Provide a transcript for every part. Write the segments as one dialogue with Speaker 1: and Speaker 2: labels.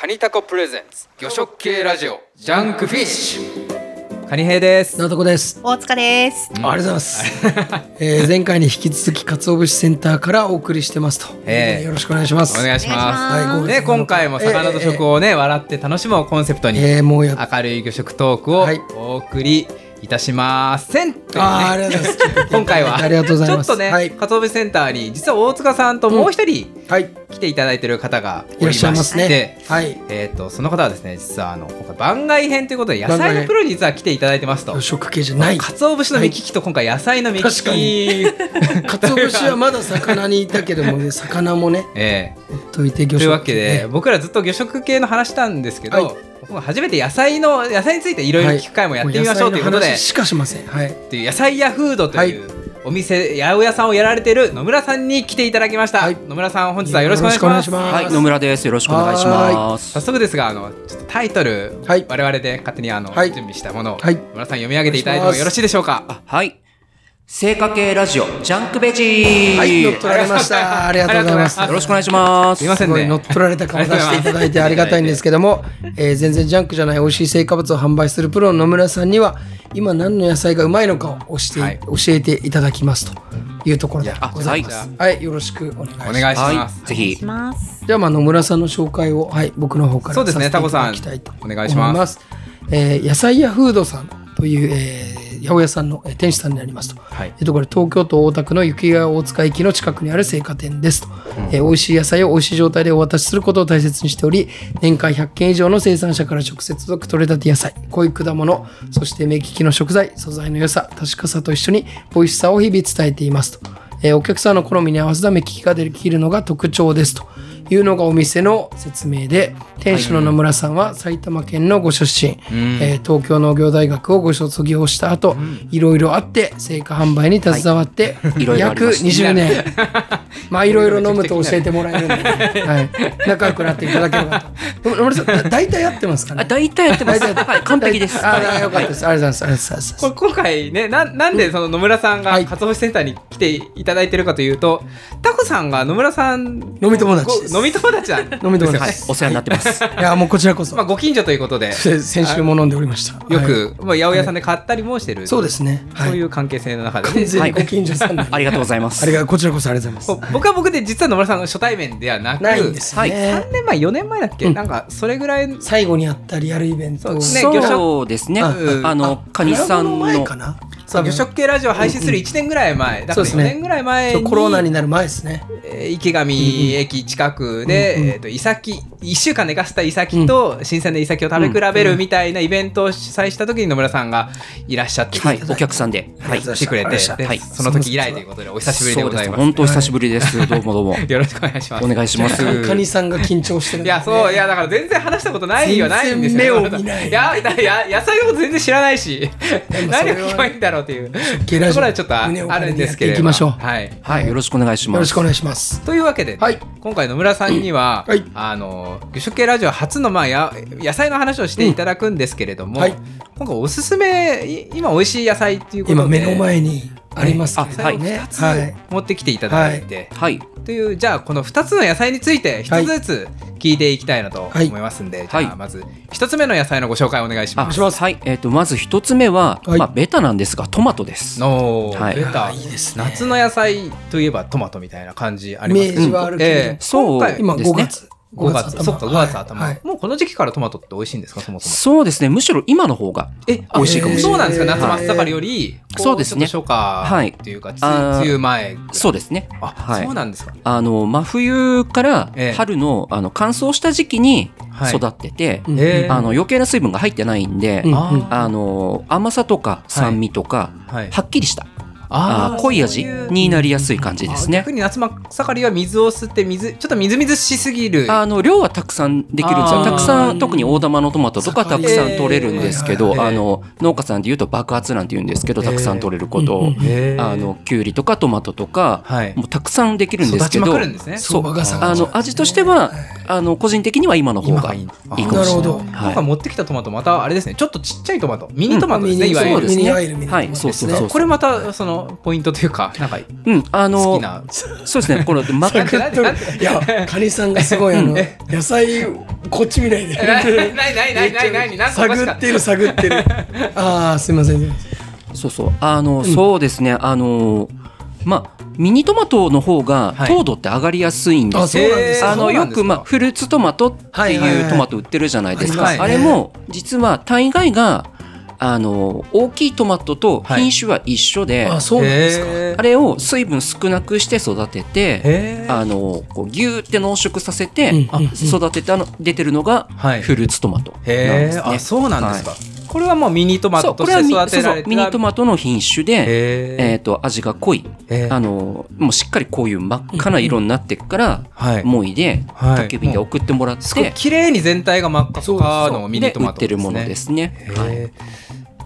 Speaker 1: カニタコプレゼンツ。魚食系ラジオ。ジャンクフィッシュ。カニ兵です。
Speaker 2: 直子です。
Speaker 3: 大塚です。
Speaker 2: ありがとうございます。えー前回に引き続き鰹節センターからお送りしてますと。
Speaker 1: ええ。
Speaker 2: えーよろしくお願いします。
Speaker 1: お願いします。
Speaker 2: はい
Speaker 1: で今回も魚と食をね、笑って楽しむをコンセプトに、
Speaker 2: えーもうやっ
Speaker 1: 明るい魚食トークを
Speaker 2: はい。
Speaker 1: お送りいたしません、
Speaker 2: あーありがとうございます。
Speaker 1: 今回は
Speaker 2: ありがとうございます。
Speaker 1: ちょっとね、
Speaker 2: はい。
Speaker 1: かつお節センターに実は大塚さんともう一人
Speaker 2: はい。
Speaker 1: 来ていただいてる方がお
Speaker 2: いらっ
Speaker 1: りまして
Speaker 2: しゃいますね。はい。
Speaker 1: えー、とその方はですね実はあの今回番外編ということで野菜のプロに実は来ていただいてますと
Speaker 2: 食系じゃない。
Speaker 1: かつお節の目利きと今回野菜の目利き、
Speaker 2: 確かに 鰹節はまだ魚にいたけどもね、魚もね、
Speaker 1: え
Speaker 2: ほっといて
Speaker 1: え
Speaker 2: 魚食
Speaker 1: というわけで
Speaker 2: ね
Speaker 1: 僕らずっと魚食系の話したんですけど、
Speaker 2: はい
Speaker 1: 僕が初めて野菜の野菜についていろいろ聞く回もやってみましょうということで、
Speaker 2: も野菜の話しかしません。はい。
Speaker 1: っていう野菜やフードという、お店八百屋さんをやられてる野村さんに来ていただきました、
Speaker 2: はい。
Speaker 1: 野村さん本日はよろしくお願いします。
Speaker 4: はい、野村です。よろしくお願いします。
Speaker 1: 早速ですがあのちょっとタイトル、
Speaker 2: はい。
Speaker 1: 我々で勝手にあの、
Speaker 2: はい。
Speaker 1: 準備したものを、
Speaker 2: はい。
Speaker 1: 野村さん読み上げていただいてもよろしいでしょうか？
Speaker 4: あはい。青果系ラジオ JUNK VEGE。
Speaker 2: はい、乗っ取られました。ありがとうございます。
Speaker 4: ろしくお願いします。
Speaker 2: すごい
Speaker 1: ませんね
Speaker 2: 乗っ取られた顔出していただいてありがたいんですけども、えー全然ジャンクじゃない美味しい青果物を販売するプロの野村さんには今何の野菜がうまいのかを教えて,、
Speaker 1: はい
Speaker 2: 教えていただきますというところで
Speaker 4: あ
Speaker 2: ございます。
Speaker 1: は
Speaker 2: はい、よろしくお願いします。
Speaker 1: お願いし
Speaker 4: は
Speaker 1: ます、
Speaker 4: い、ぜひ
Speaker 3: し。ます。
Speaker 2: じゃあまあ野村さんの紹介を、はい、僕の方から
Speaker 1: そうですね
Speaker 2: させていただきたいと
Speaker 1: タコさんお願いします
Speaker 2: 思えー野菜やフードさんという、えー八百屋さんのえー店主さんになりますと。
Speaker 1: はい。
Speaker 2: えっと、これ東京都大田区の雪川大塚駅の近くにある青果店ですと、えー美味しい野菜を美味しい状態でお渡しすることを大切にしており年間100件以上の生産者から直接届く取れたて野菜濃い果物そして目利きの食材素材の良さ確かさと一緒に美味しさを日々伝えていますと、えーお客さんの好みに合わせた目利きができるのが特徴ですというのがお店の説明で店主の野村さんは埼玉県のご出身、えー東京農業大学をご卒業した後、いろいろあって成果販売に携わって、約
Speaker 4: ました
Speaker 2: 20年。まあいろいろ飲むと教えてもらえるんで、はい、仲良くなっていただければと。野村さんだ大体やってますか
Speaker 4: あ、
Speaker 2: ね
Speaker 4: 大体やってます。完璧です。
Speaker 2: あよかったです、ありがとうございます。
Speaker 1: これ今回ねななんでその野村さんが
Speaker 2: はい。
Speaker 1: かつお節センターに来ていただいてるかというと、タコさんが野村さん
Speaker 2: 飲み友達です。
Speaker 1: ご飲み友達なんですよ
Speaker 2: 飲み友達。
Speaker 4: はい、お世話になってます。
Speaker 2: いやもうこちらこそ、
Speaker 1: まあご近所ということで。
Speaker 2: せ先週も飲んでおりました。
Speaker 1: よ
Speaker 2: はい。
Speaker 1: く、まあ、八百屋さんで買ったりもしてる、
Speaker 2: そうですね、はい、
Speaker 1: そういう関係性の中で、
Speaker 2: 完全にご近所さん
Speaker 4: ありがとうございます。
Speaker 2: ありがこちらこそありがとうございま
Speaker 1: こう僕は僕で実は野村さんの初対面ではなく
Speaker 2: すないんですよね、
Speaker 1: 3年前4年前だっけ、
Speaker 2: うん。
Speaker 1: なんかそれぐらい
Speaker 2: 最後にあったリアルイベント。
Speaker 1: そうですね
Speaker 4: そうですね。
Speaker 2: あ
Speaker 4: あの、カニさんの。
Speaker 1: 魚食系ラジオを配信する1年ぐらい前、だから4
Speaker 2: そうですね。
Speaker 1: 年ぐらい前に
Speaker 2: コロナになる前ですね。
Speaker 1: えー池上駅近くで、
Speaker 2: うんうん。
Speaker 1: えー、とイサキ1週間寝かせたイサキと新鮮なイサキを食べ比べるみたいなイベントを主催した時に野村さんがいらっしゃって、
Speaker 4: はい、お客さんで。はい。
Speaker 1: 来てくれて、
Speaker 4: はい
Speaker 1: でその時以来ということでお久しぶりでございます。
Speaker 4: 本当久しぶりです。どうもどうも。
Speaker 1: よろしくお願いします。
Speaker 4: お願いします。
Speaker 2: カカニさんが緊張してるんで
Speaker 1: いやそういやだから全然話したことないよないんですよ。
Speaker 2: 目を見ない。
Speaker 1: いやいや野菜のこと全然知らないし。何を聞けばいいんだろうっていう。
Speaker 2: ゲラジオ。
Speaker 1: ところはちょっとあるんですけれど。
Speaker 2: 行きましょう。
Speaker 1: はい。
Speaker 4: はい、よろしくお願いします。
Speaker 2: よろしくお願いします。
Speaker 1: というわけで、
Speaker 2: はい。
Speaker 1: 今回野村さんには、
Speaker 2: はい。
Speaker 1: あの魚食系ラジオ初の、まあ、や野菜の話をしていただくんですけれども、
Speaker 2: うん。はい。
Speaker 1: 今回おすすめい今美味しい野菜っていうことで。
Speaker 2: 今目の前にありますけど
Speaker 4: あはい。
Speaker 2: ね
Speaker 1: 2つ
Speaker 2: はい。
Speaker 1: 持ってきていただいて、
Speaker 4: はい。
Speaker 1: というじゃあこの2つの野菜について1つずつ聞いていきたいなと思いますんで、
Speaker 4: はい。
Speaker 1: じゃあまず1つ目の野菜のご紹介お願いし
Speaker 4: あ
Speaker 1: ます。
Speaker 2: します。
Speaker 4: はい。えっと、まず一つ目は、
Speaker 2: はい。
Speaker 4: まあ、ベタなんですが、トマトです。
Speaker 1: の
Speaker 4: はい。
Speaker 1: 出た
Speaker 2: あいいですね。
Speaker 1: 夏の野菜といえばトマトみたいな感じあ
Speaker 2: イ
Speaker 1: ります
Speaker 2: メージはあるけれども。
Speaker 1: ええ
Speaker 4: そう
Speaker 1: 今回
Speaker 2: 今5
Speaker 4: ですね。
Speaker 2: 月
Speaker 1: 5月そっか5月頭、
Speaker 2: はい。
Speaker 1: もうこの時期からトマトって美味しいんですかそもそも。
Speaker 4: そうですね。むしろ今の方が
Speaker 1: え
Speaker 4: 美味しいかもしれない。
Speaker 1: そうなんですか？夏
Speaker 2: はい。
Speaker 1: 真っ盛りよりこ
Speaker 4: そうですね。
Speaker 1: 初夏っていうか、梅雨前
Speaker 4: そうですね。
Speaker 1: あ、
Speaker 4: はい。
Speaker 1: そうなんですか。
Speaker 4: あの、真冬から
Speaker 1: ええ。
Speaker 4: 春の、あの、乾燥した時期に
Speaker 1: はい。
Speaker 4: 育ってて、あの、余計な水分が入ってないんで、
Speaker 2: うん
Speaker 1: あ
Speaker 4: の、甘さとか酸味とか、
Speaker 1: はい。
Speaker 4: はっきりした、
Speaker 1: あー
Speaker 4: あー濃い味
Speaker 1: そういう
Speaker 4: になりやすい感じですね。
Speaker 1: あ逆。に夏真っ盛りは水を吸って水ちょっとみずみずしすぎる。
Speaker 4: あの量はたくさんできるんですよ。たくさん、特に大玉のトマトとかたくさん取れるんですけど、
Speaker 1: えー。
Speaker 4: あの農家さんで言うと爆発なんて言うんですけど、たくさん取れること。あのきゅうりとかトマトとか、
Speaker 1: はい。
Speaker 4: もうたくさんできるんですけど、そう。あの味としてはあの個人的には今の方がいい。かもしれない。
Speaker 2: なるほど。
Speaker 1: 持ってきたトマトまたあれですね。ちょっとちっちゃいトマト。ミニトマトですね、
Speaker 2: うん
Speaker 1: いわゆる。
Speaker 2: ミニアイルミニ
Speaker 4: はいそうそうそう。
Speaker 1: これまたそののポイントというかなんか
Speaker 4: うん、あの
Speaker 1: 好きな。
Speaker 4: そうですね、この真っ赤
Speaker 1: なんでなんで
Speaker 2: いやカニさんがすごいあの野菜こっち見ないで。
Speaker 1: なになになになになになんかおかしか
Speaker 2: 探ってる探ってる。ああすいません。
Speaker 4: そうそう、あの、そうですね、あの、まあ、ミニトマトの方が
Speaker 1: はい。
Speaker 4: 糖度って上がりやすいんです。よ。
Speaker 2: あそうなんですか？
Speaker 4: あのよくまあフルーツトマトって
Speaker 2: はい
Speaker 4: うトマト売ってるじゃないですか。
Speaker 1: あ
Speaker 4: れも実は大概があの大きいトマトと品種は一緒で、
Speaker 2: あそうなんですか。
Speaker 1: へ
Speaker 4: あれを水分少なくして育てて、
Speaker 1: え
Speaker 4: あのこうギューって濃縮させて、
Speaker 2: うん
Speaker 4: あ育てたの出てるのが
Speaker 1: はい。
Speaker 4: フルーツトマトなんですね。
Speaker 1: あそうなんですか。
Speaker 4: は
Speaker 1: これはもうミニトマトとして育てられ
Speaker 4: ミニトマトの品種で、
Speaker 1: へ
Speaker 4: えー、と味が濃い、
Speaker 1: え
Speaker 4: あのもうしっかりこういう真っ赤な色になってから、
Speaker 1: はい。
Speaker 4: もいで
Speaker 1: はい。
Speaker 4: 宅急便で送ってもらって、
Speaker 1: すごい綺麗に全体が真っ赤っかのミニ
Speaker 4: で
Speaker 1: トマト
Speaker 4: 売ってるものですね。はい
Speaker 1: へ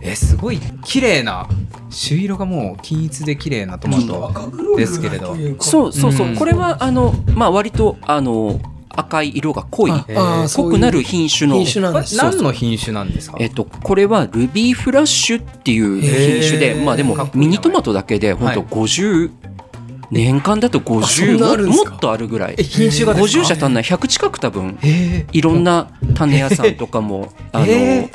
Speaker 1: ええすごい綺麗な朱色がもう均一で綺麗なトマトですけれど、
Speaker 4: そうそうそう、
Speaker 1: うん。
Speaker 4: これはあの、まあ、割とあの赤い色が濃い濃くなる品種の
Speaker 2: 品種なんです
Speaker 1: 何の品種なんですか？
Speaker 4: えっと、これはルビーフラッシュっていう品種で、まあでもミニトマトだけで本当
Speaker 1: はい
Speaker 4: 50、年間だと
Speaker 2: あそん
Speaker 4: 50
Speaker 2: なあるんですか？
Speaker 4: ももっとあるぐらい。
Speaker 1: え品種がですか
Speaker 4: ？50社足んない100近く多分
Speaker 1: え
Speaker 4: いろんな種屋さんとかもあの、
Speaker 1: え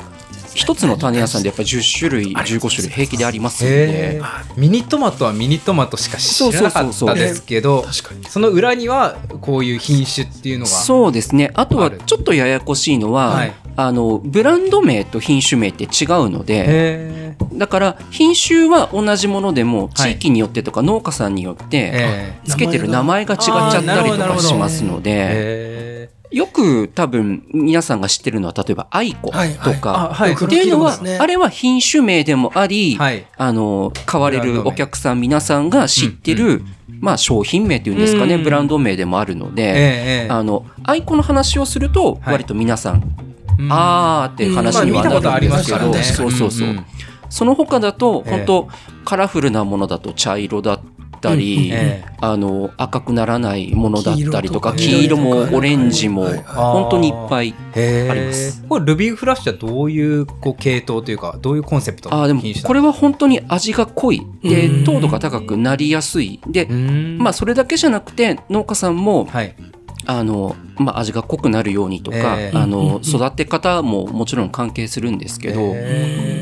Speaker 4: 一つの種屋さんでやっぱ10種類15種類平気でありますん
Speaker 1: へ
Speaker 4: で
Speaker 1: えミニトマトはミニトマトしか知らなかったですけどその裏にはこういう品種っていうのが
Speaker 4: そうですね。あとはちょっとややこしいのは、
Speaker 1: はい。
Speaker 4: あのブランド名と品種名って違うので
Speaker 1: へ
Speaker 4: だから品種は同じものでも
Speaker 1: はい
Speaker 4: 地域によってとか農家さんによって、
Speaker 1: え
Speaker 4: つけてる名前が違っちゃったりとかしますので
Speaker 1: へ
Speaker 4: よく多分皆さんが知ってるのは例えばアイコと
Speaker 2: はいはい。
Speaker 4: か。
Speaker 1: あはい。
Speaker 4: っていうのは、あれは品種名でもあり、
Speaker 1: はい。
Speaker 4: あの買われるお客さん皆さんが知ってる、まあ、商品名っていうんですかね、
Speaker 1: うん
Speaker 4: ブランド名でもあるの
Speaker 1: え
Speaker 4: で、
Speaker 1: ええ。
Speaker 4: あのアイコの話をすると
Speaker 1: はい。
Speaker 4: 割と皆さん、
Speaker 1: うん。
Speaker 4: あーって話にはなるんですけど、
Speaker 2: うん。ま
Speaker 4: そうそうそう、
Speaker 1: んん。
Speaker 4: その他だと
Speaker 1: ええ。
Speaker 4: 本当カラフルなものだと茶色だったり、あの赤くならないものだったりとか
Speaker 2: 黄色
Speaker 4: もオレンジも本当にいっぱいあります。
Speaker 1: これルビーフラッシュはどういうこう系統というかどういうコンセプトの
Speaker 4: あーでもこれは本当に味が濃いで
Speaker 2: うん。
Speaker 4: 糖度が高くなりやすい。でま
Speaker 1: ま
Speaker 4: あそれだけじゃなくて農家さんも
Speaker 1: はい。
Speaker 4: あの、まあ、味が濃くなるようにとか、
Speaker 1: ええ。
Speaker 4: あの育て方ももちろん関係するんですけど、
Speaker 1: へー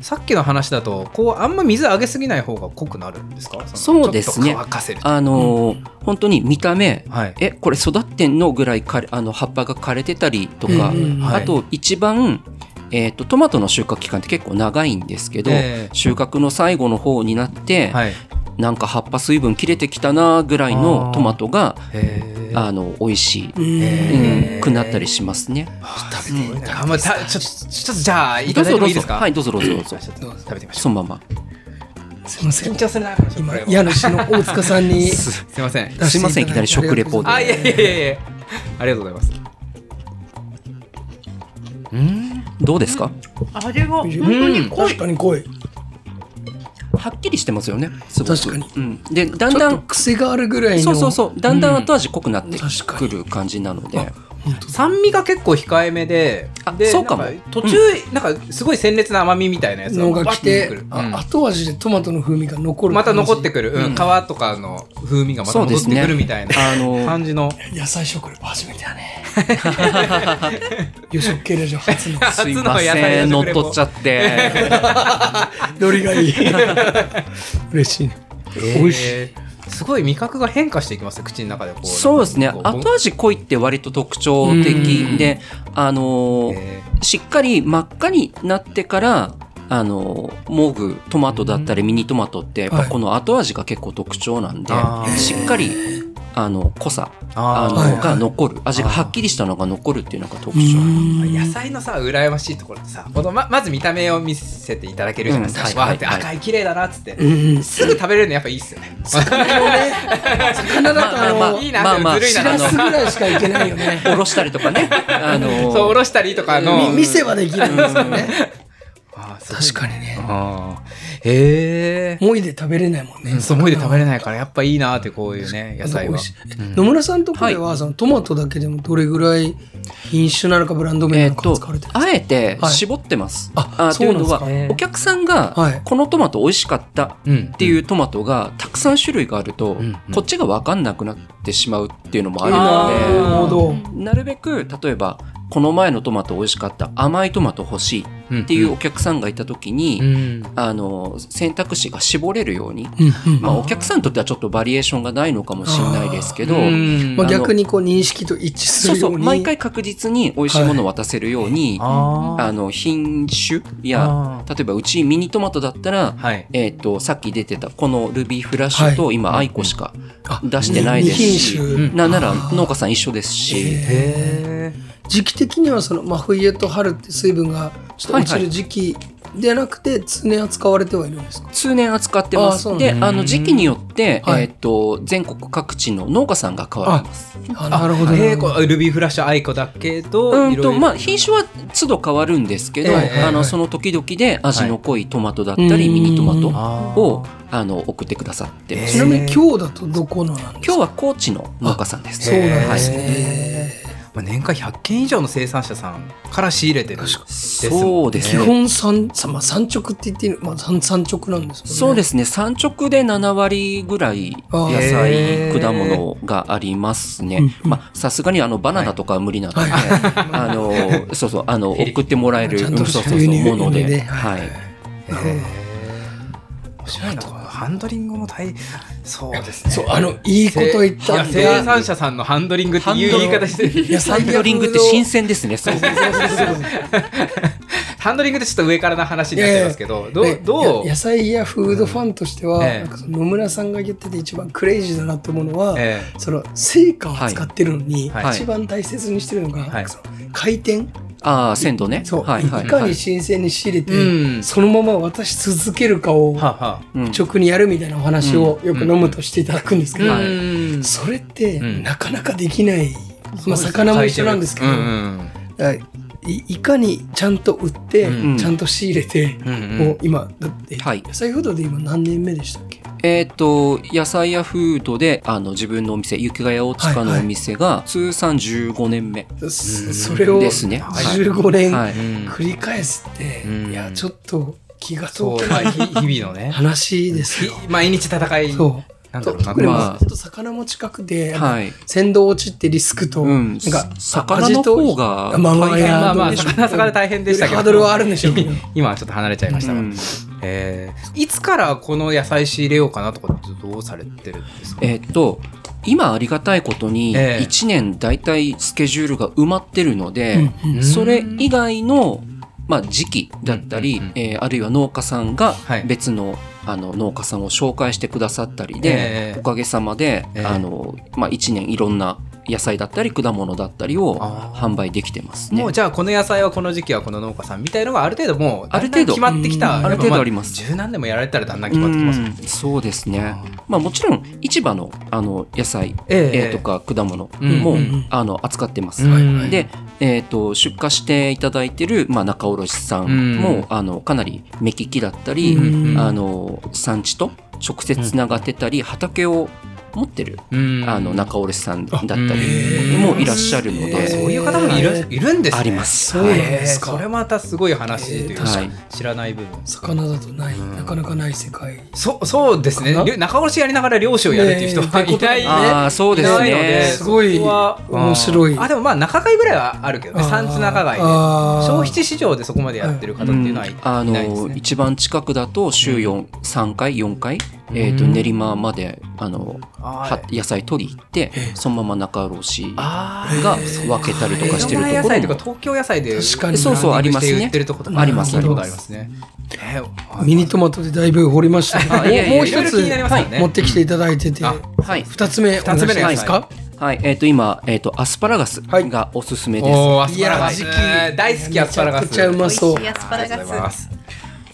Speaker 1: さっきの話だとこうあんま水あげすぎない方が濃くなるんですか？の
Speaker 4: そうですね。
Speaker 1: ちょっと乾かせると。
Speaker 4: あの本当に見た目
Speaker 1: はい。
Speaker 4: えこれ育ってんのぐらいかれあの葉っぱが枯れてたりとか、あと一番、えー、とトマトの収穫期間って結構長いんですけど、
Speaker 1: ええ。
Speaker 4: 収穫の最後の方になって、
Speaker 1: はい
Speaker 4: なんか葉っぱ水分切れてきたなぐらいのトマトがあの美味しい、
Speaker 2: うん。
Speaker 1: へ
Speaker 4: うんくなったりしますね。
Speaker 2: 食べてみたい。
Speaker 1: あまあたちょちょっとじゃあいただい
Speaker 4: どうぞどう
Speaker 1: てもいいですか？
Speaker 4: ぞ。はいどうぞどうぞどうぞ。
Speaker 1: 食べてみましょ
Speaker 4: そのまま。
Speaker 2: すいません。
Speaker 1: う緊張するな
Speaker 2: 今家主の大塚さんに
Speaker 1: すすいません
Speaker 4: すいませんいきなり食レポで
Speaker 1: あいやいやいやいやありがとうございますうん
Speaker 4: どうですか
Speaker 1: 味が本
Speaker 2: うん確かに濃い
Speaker 4: はっきりしてますよねすごく。
Speaker 2: 確かに。
Speaker 4: うん、でだんだん
Speaker 2: 癖があるぐらいの。
Speaker 4: そうそうそう。だんだん後味濃くなってくる感じなので、
Speaker 1: 酸味が結構控えめで
Speaker 4: あ
Speaker 1: で
Speaker 4: そうかも。
Speaker 1: 途中、なんかすごい鮮烈な甘みみたいなやつ
Speaker 2: のが来て
Speaker 1: うん。
Speaker 2: 後味でトマトの風味が残る
Speaker 1: また残ってくる、うん。
Speaker 4: うん。
Speaker 1: 皮とかの風味がまた戻ってくるみたいな
Speaker 4: あの
Speaker 1: 感じの。
Speaker 2: 野菜食レポ初めてだね。予食系ラジオ初の
Speaker 4: すいません。乗っ取っちゃって
Speaker 2: ノリがいい。嬉しいね。美味しい。
Speaker 1: えーすごい味覚が変化していきますね口の中でこう。
Speaker 4: そうですね。後味濃いって割と特徴的であのしっかり真っ赤になってからあのもぐトマトだったりミニトマトってやっぱこの後味が結構特徴なんで、しっかりあの濃さ。あのが残る。味がはっきりしたのが残るっていうのが特徴。
Speaker 1: 野菜のさ羨ましいところってさこのままず見た目を見せていただけるじゃないですか、
Speaker 4: うん
Speaker 1: わーって
Speaker 4: はいはい。
Speaker 1: 赤い綺麗だなっつって、すぐ食べれるのやっぱいいっすよね。
Speaker 2: 魚だとあ
Speaker 4: まあまあ
Speaker 2: の
Speaker 1: いいな
Speaker 4: まあまあ
Speaker 1: ずるいな
Speaker 2: しらすぐらいしかいけないよね。
Speaker 4: おろしたりとかね。あの
Speaker 1: そうおろしたりとかの。
Speaker 2: み店はできるんですよね
Speaker 1: あー
Speaker 2: 確かにね。
Speaker 1: へえ。
Speaker 2: もいで食べれないもんね。
Speaker 1: うんそう思いで食べれないからやっぱいいなってこういうね野菜は。
Speaker 2: 野村さんとこでは、そのトマトだけでもどれぐらい品種なのかブランド名なのか
Speaker 4: えっと
Speaker 2: 使われてるんですか、
Speaker 4: あえて
Speaker 2: はい。
Speaker 4: 絞ってます。
Speaker 2: あ
Speaker 4: というのは
Speaker 2: そうなんです
Speaker 1: か？
Speaker 4: お客さんが
Speaker 2: はい。
Speaker 4: このトマト美味しかった
Speaker 1: うん
Speaker 4: っていうトマトがたくさん種類があると、
Speaker 1: うんうん。
Speaker 4: こっちが分かんなくなってしまうっていうのもあ
Speaker 2: な
Speaker 4: るのでなるべく例えばこの前のトマト美味しかった甘いトマト欲しいっていうお客さんがいた時に、
Speaker 1: うん。
Speaker 4: あの選択肢が絞れるように、
Speaker 2: うん。うん。
Speaker 4: まあ、お客さんにとってはちょっとバリエーションがないのかもしれないですけど、
Speaker 1: うん。
Speaker 2: まあ、逆にこう認識と一致す
Speaker 4: そう
Speaker 2: るよに。
Speaker 4: そうう毎回確実に美味しいものを渡せるように、
Speaker 1: あー。
Speaker 4: あの品種や
Speaker 1: あ
Speaker 4: 例えばうちミニトマトだったら、
Speaker 1: はい。
Speaker 4: えー、とさっき出てたこのルビーフラッシュと今アイコしか
Speaker 2: あ
Speaker 4: 出してないですし、
Speaker 2: 二品種。
Speaker 4: なんなら農家さん一緒ですし、
Speaker 1: へ
Speaker 2: 時期的にはその真冬と春って水分がちょっと落ち
Speaker 4: はい。は
Speaker 2: る時期でなくて常年扱われてはいるんですか、
Speaker 4: 通年扱ってます。
Speaker 2: あ
Speaker 4: で
Speaker 1: だ。
Speaker 4: あの時期によって、
Speaker 2: はい。
Speaker 4: えー、と全国各地の農家さんが変わります。
Speaker 2: あなるほど。
Speaker 1: えー、ルビーフラッシュアイコだけど
Speaker 4: うんとまあ品種は都度変わるんですけど、
Speaker 2: ええ
Speaker 4: あの
Speaker 2: はい。
Speaker 4: その時々で味の濃いトマトだったり、
Speaker 2: はい。
Speaker 4: ミニトマトをあの送ってくださってます、
Speaker 2: ちなみに今日だとどこのなんですか？
Speaker 4: 今日は高知の農家さんです。
Speaker 2: そうなんです
Speaker 1: へ
Speaker 2: ね、
Speaker 1: まあ、年間100件以上の生産者さんから仕入れてる
Speaker 2: 基
Speaker 4: そうですね。
Speaker 2: 本産,さ、まあ、産直って言っていいの、まあ、産産直なんですもんね。
Speaker 4: そうですね。産直で7割ぐらい野
Speaker 1: へ
Speaker 4: 菜、
Speaker 1: ー。
Speaker 4: 果物がありますね。まあ、さすがにあのバナナとかは無理なので、あの、そうそう、あの、送ってもらえる、
Speaker 2: ちゃんと
Speaker 4: うんそうそうそう、もので、
Speaker 2: 輸入で
Speaker 4: はい。
Speaker 1: へー。面白いなこのハンドリングも大そうですね。
Speaker 2: そうあのいいこと言った
Speaker 1: 生
Speaker 2: だ
Speaker 1: 産者さんのハンドリングっていう言い方してる。
Speaker 4: ハンドリングって新鮮ですね。そう。
Speaker 1: ハンドリングってちょっと上からな話になっちゃいますけど、どう
Speaker 2: ね
Speaker 1: どう？
Speaker 2: や野菜やフードファンとしては、野村さんが言ってて一番クレイジーだなと思うのは、
Speaker 1: え
Speaker 2: その成果を使ってるのに、
Speaker 1: はい。
Speaker 2: 一番大切にしてるのが、
Speaker 1: はい。
Speaker 2: その回転
Speaker 4: ああ、鮮度ね。
Speaker 2: そう、
Speaker 4: はいはい
Speaker 2: い。かに
Speaker 4: はい。
Speaker 2: 新鮮に仕入れて、
Speaker 1: うん。
Speaker 2: そのまま渡し続けるかを直にやるみたいなお話をよく飲むとしていただくんですけど、それって
Speaker 1: うん。
Speaker 2: なかなかできない、まあ、魚も一緒なんですけど、いいかにちゃんと売って、
Speaker 1: うん。
Speaker 2: ちゃんと仕入れて、
Speaker 1: うん。うん。
Speaker 2: もう今だって、
Speaker 4: はい。
Speaker 2: 野菜フードで今何年目でした
Speaker 4: えっ、と、野菜やフードで、あの、自分のお店、雪ヶ谷大塚のお店が、通算15年目。
Speaker 2: そそれを
Speaker 4: ですね。はい。
Speaker 2: 15年繰り返すって、
Speaker 1: うん。
Speaker 2: いやちょっと気が
Speaker 1: そう
Speaker 2: 遠くない
Speaker 1: まあひ日々のね。
Speaker 2: 話です。よ。
Speaker 1: ひ毎日戦い。
Speaker 2: そう。
Speaker 1: なんだろうな。
Speaker 2: 特に
Speaker 4: まあ。
Speaker 2: まあちょっと魚も近くで、
Speaker 4: はい。
Speaker 2: 鮮度落ちってリスクと、
Speaker 4: うん。
Speaker 2: なんか
Speaker 4: 魚の方が
Speaker 2: 味とまあまあ
Speaker 1: 魚魚大変でしたけど。
Speaker 2: ハードルはあるんでしょう
Speaker 1: 今はちょっと離れちゃいましたが、
Speaker 4: うん
Speaker 1: えー。いつからこの野菜仕入れようかなとかってどうされてるんですか？
Speaker 4: えっ、と、今ありがたいことに、
Speaker 1: ええ。
Speaker 4: 1年大体スケジュールが埋まってるので、
Speaker 2: うんうん
Speaker 4: それ以外の、まあ、時期だったり、
Speaker 1: うんうんうん
Speaker 4: えーあるいは農家さんが
Speaker 1: はい。
Speaker 4: 別の,、あの農家さんを紹介してくださったりで、
Speaker 1: ええ。
Speaker 4: おかげさまで、
Speaker 1: ええ。
Speaker 4: あのまあ、1年いろんな野菜だったり果物だったりを販売できてますね。
Speaker 1: もう。じゃあこの野菜はこの時期はこの農家さんみたいのがある程度もう
Speaker 4: ある程度。
Speaker 1: 決まってきた、
Speaker 4: ある程度あります。
Speaker 1: 十何年もやられたらだんだん決まってきますもん
Speaker 4: うん。そうですね。まあもちろん市場のあの野菜、
Speaker 1: ええ。
Speaker 4: えーとか果物
Speaker 1: うん
Speaker 4: も、あの扱ってます。
Speaker 1: うん
Speaker 4: で、えー、と出荷していただいてる、まあ、仲卸さんも、
Speaker 1: うん。
Speaker 4: あのかなり目利きだったり、
Speaker 2: うん。
Speaker 4: あの産地と直接つながってたり、畑を持ってる、
Speaker 1: うん。
Speaker 4: あの仲卸さんだったり
Speaker 1: うん。
Speaker 4: もいらっしゃるので、
Speaker 1: そういう方もいるいるんですね。
Speaker 4: あります。
Speaker 2: そうですか。
Speaker 1: へーそれまたすごい話というか、
Speaker 4: はい。
Speaker 1: 知らない部分。
Speaker 2: 魚だとない、
Speaker 1: うん。
Speaker 2: なかなかない世界。
Speaker 1: そそうですね。仲卸やりながら漁師をやるっていう人はいない、
Speaker 4: ああそうです
Speaker 1: いないので
Speaker 4: ね。
Speaker 2: すごい面白い。
Speaker 1: あでもまあ仲買ぐらいはあるけどね。産地仲買で消費地市場でそこまでやってる方っていうのはい,、
Speaker 4: あの
Speaker 1: いないですね。
Speaker 4: 一番近くだと週4、3回4回、えー、と
Speaker 1: うん。
Speaker 4: 練馬まであの
Speaker 1: あ
Speaker 4: は野菜取り行ってそのまま仲卸
Speaker 1: あ
Speaker 4: が分けたりとかしてると
Speaker 1: 野
Speaker 4: ころも。
Speaker 1: 菜とか東京野菜で
Speaker 2: 確かに。
Speaker 4: そうそうありますね。
Speaker 1: 売ってるとことか
Speaker 4: ありますありま
Speaker 1: す。ね。えー
Speaker 2: ミニトマトでだいぶ掘りましたもう一つ持ってきていただいてて、
Speaker 1: あ
Speaker 4: はい。
Speaker 2: 二つ目お願いですか？
Speaker 4: はい。えっ、と今、えー、とアスパラガス
Speaker 2: はい。
Speaker 4: がおすすめです、
Speaker 1: おーアスパラガス。
Speaker 2: いや
Speaker 1: 大好きアスパラガス。
Speaker 2: めちゃくちゃうまそう。
Speaker 3: 美味しいアスパラガス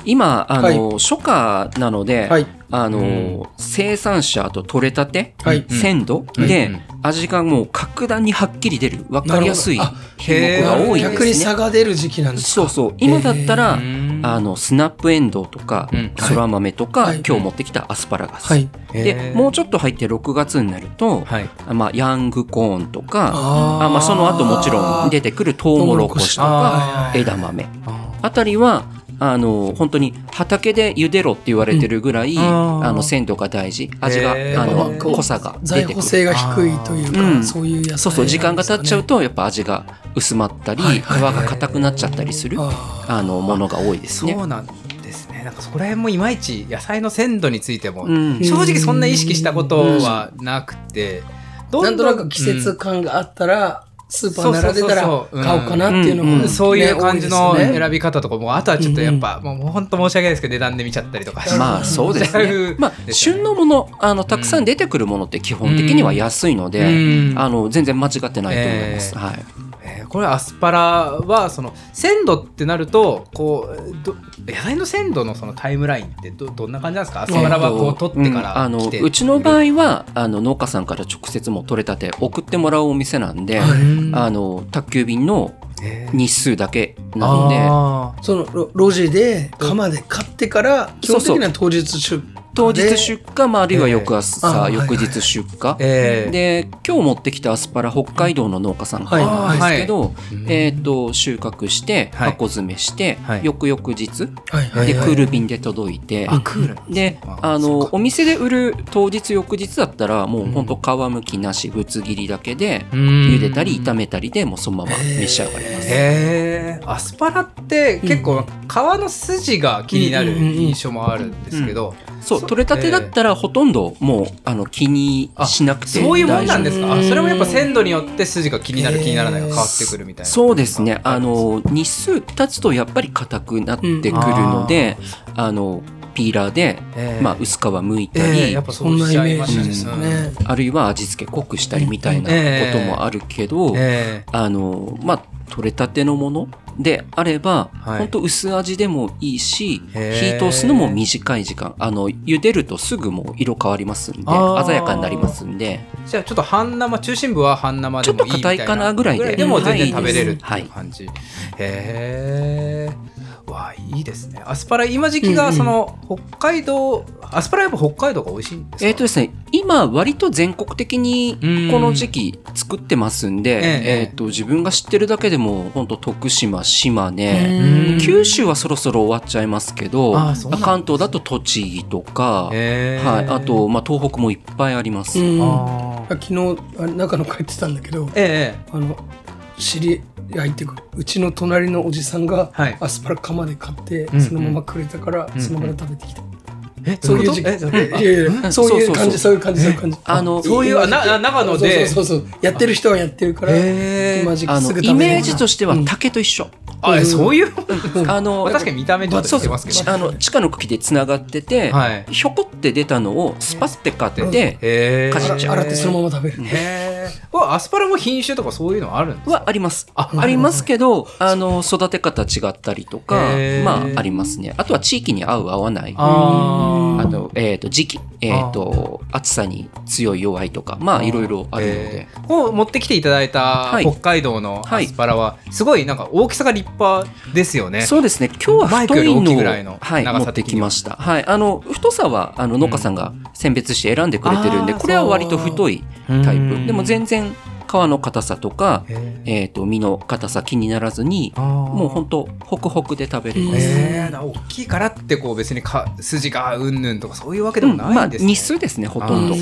Speaker 4: 今あの、初夏なので、
Speaker 2: はい。
Speaker 4: あの生産者と取れたて、
Speaker 2: はい。
Speaker 4: 鮮度
Speaker 1: うん。
Speaker 4: で、
Speaker 1: うん。
Speaker 4: 味がもう格段にはっきり出る分かりやすい品目が多いんですね。
Speaker 2: 逆に差が出る時期なんですか？
Speaker 4: そうそう。今だったら、
Speaker 1: うん
Speaker 4: あのスナップエンドウとか、
Speaker 1: うん
Speaker 4: そら豆とか、
Speaker 2: はい。
Speaker 4: 今日持ってきたアスパラガス、
Speaker 2: はい。
Speaker 4: でもうちょっと入って6月になると、
Speaker 1: はい。
Speaker 4: まあ、ヤングコーンとか
Speaker 2: あ
Speaker 4: まあ、その後もちろん出てくるトウモロコシとか枝豆。あたりはあの本当に畑で茹でろって言われてるぐらい、
Speaker 1: うん。あ
Speaker 4: の鮮度が大事。味が、あの濃さが出
Speaker 2: 在
Speaker 4: てくる。
Speaker 2: 庫性が低いというか、
Speaker 4: うん
Speaker 2: そういう野菜
Speaker 4: そうそう時間が経っちゃう
Speaker 2: と
Speaker 4: とやっぱ味が薄まったり、
Speaker 2: はいはいはい。
Speaker 4: 皮が硬くなっちゃったりする
Speaker 2: あ
Speaker 4: あのものが多いですね。
Speaker 1: そうなんですね。なんかそこら辺もいまいち野菜の鮮度についても、
Speaker 4: うん。
Speaker 1: 正直そんな意識したことはなくて、ど
Speaker 2: なんとなく季節感があったら、スーパー並んでたら買おうかなっていうのも、
Speaker 4: うん。
Speaker 1: うん。そういう感じの選び方とかも、あとはちょっとやっぱ、もう本当申し訳ないですけど値段で見ちゃったりとかして。
Speaker 4: まあそうですね。まあ旬のものあのたくさん出てくるものって基本的には安いので、
Speaker 1: うん。
Speaker 4: あの全然間違ってないと思います。
Speaker 1: えー。
Speaker 4: はい。
Speaker 1: えーこれアスパラはその鮮度ってなるとこうど野菜の鮮度のそのタイムラインってどどんな感じなんですか？アスパラはこう取ってから
Speaker 4: うんあのう。ちの場合はあの農家さんから直接もう取れたて送ってもらうお店なんで、
Speaker 1: うん
Speaker 4: あの宅急便の
Speaker 1: えー。
Speaker 4: 日数だけなんで。
Speaker 1: あ
Speaker 2: その路路地で釜で買ってから基本的には当日出荷
Speaker 4: 当日
Speaker 2: で
Speaker 4: 出荷まああるいは翌朝、翌日出荷、で今日持ってきたアスパラ北海道の農家さんからなんですけど、えー、と収穫して
Speaker 1: はい。
Speaker 4: 箱詰めして、
Speaker 1: はい。
Speaker 4: 翌々日で
Speaker 1: えー
Speaker 4: クール便で届いて、であのお店で売る当日翌日だったらもうほん。と皮むきなしぶつ切りだけで茹でたり炒めたりでもうそのまま召し上がります。
Speaker 1: へえアスパラって結構皮の筋が気になる印象もあるんですけど、
Speaker 4: そう取れたてだったらほとんどもうあの気にしなくて
Speaker 1: そういうもんなんですか？あ
Speaker 2: うん
Speaker 1: それもやっぱ鮮度によって筋が気になる気にならないが変わってくるみたいな
Speaker 4: そうですね。あの日数経つとやっぱり硬くなってくるので、あのピーラーで、
Speaker 1: えー
Speaker 4: まあ、薄皮むいたり、
Speaker 1: えーやっぱ
Speaker 2: そ
Speaker 1: ん
Speaker 2: なイメージですよね。
Speaker 4: あるいは味付け濃くしたりみたいなこともあるけど、
Speaker 1: え。
Speaker 4: あのまあ取れたてのものであれば、
Speaker 1: はい。
Speaker 4: ほんと薄味でもいいし火通すのも短い時間。あの茹でるとすぐもう色変わりますんで鮮やかになりますんで。
Speaker 1: ーじゃあちょっと半生中心部は半生でもいいみたいな
Speaker 4: ちょっと硬いかなぐらいで
Speaker 1: でも全然食べれるって
Speaker 4: はいいう
Speaker 1: 感じ、へえわあいいですね。アスパラ今時期がその北海道、アスパラやっぱ北海道が美味しいんですか？
Speaker 4: えっ、とですね今割と全国的に
Speaker 1: うん。
Speaker 4: この時期作ってますんで、
Speaker 1: ええ
Speaker 4: えーと自分が知ってるだけでも本当徳島島
Speaker 2: う
Speaker 4: 根
Speaker 2: ん。
Speaker 4: 九州はそろそろ終わっちゃいますけど関東だと栃木とか、はい、あと、まあ、東北もいっぱいあります。
Speaker 2: 昨日あ中野帰ってたんだけど
Speaker 1: ええ。
Speaker 2: あの知り合いっていうちの隣のおじさんが
Speaker 1: はい。
Speaker 2: アスパラ釜で買って
Speaker 1: うん
Speaker 2: そのままくれたから
Speaker 1: うん
Speaker 2: そのまま食べてきた、
Speaker 1: え
Speaker 2: そういう時期。そういう感じそういう感じそういう感じ。
Speaker 4: あの
Speaker 1: そういうあな長野で？
Speaker 2: そうそうそうそう。やってる人はやってるから
Speaker 4: イメージとしては
Speaker 2: うん。
Speaker 4: 竹と一緒。
Speaker 1: あえそういう
Speaker 4: あの
Speaker 1: まあ確かに見た目ちょっと似てますけど
Speaker 4: ちあの地下の茎でつながってて、
Speaker 1: はい。
Speaker 4: ひょこって出たのをスパって買って、かじっちゃう
Speaker 2: 洗ってそのまま食べる。
Speaker 1: へえアスパラも品種とかそういうのあるんですか？
Speaker 4: はあります。
Speaker 1: あ
Speaker 4: ありますけど、あの育て方違ったりとかまあありますね。あとは地域に合う合わない。
Speaker 1: あ
Speaker 4: あのえー、と時期、えー、と暑さに強い弱いとかまあいろいろあるので、
Speaker 1: えー。こう持ってきていただいた
Speaker 4: はい。
Speaker 1: 北海道のアスパラはすごいなんか大きさが立派ですよね。
Speaker 4: そうですね。今日は太いのを
Speaker 1: いぐらいの
Speaker 4: はい、持ってきました、はい、あの太さはあの農家さんが選別して選んでくれてるんで、これは割と太いタイ
Speaker 1: うん。
Speaker 4: プでも全然皮の硬さとか、えー、と身の硬さ気にならずにもうほんとホクホクで食べれます、
Speaker 1: えー、大きいからってこう別にか筋がうんぬんとかそういうわけで
Speaker 4: うんまあ
Speaker 1: もないんですね。
Speaker 4: 日数ですねほとんど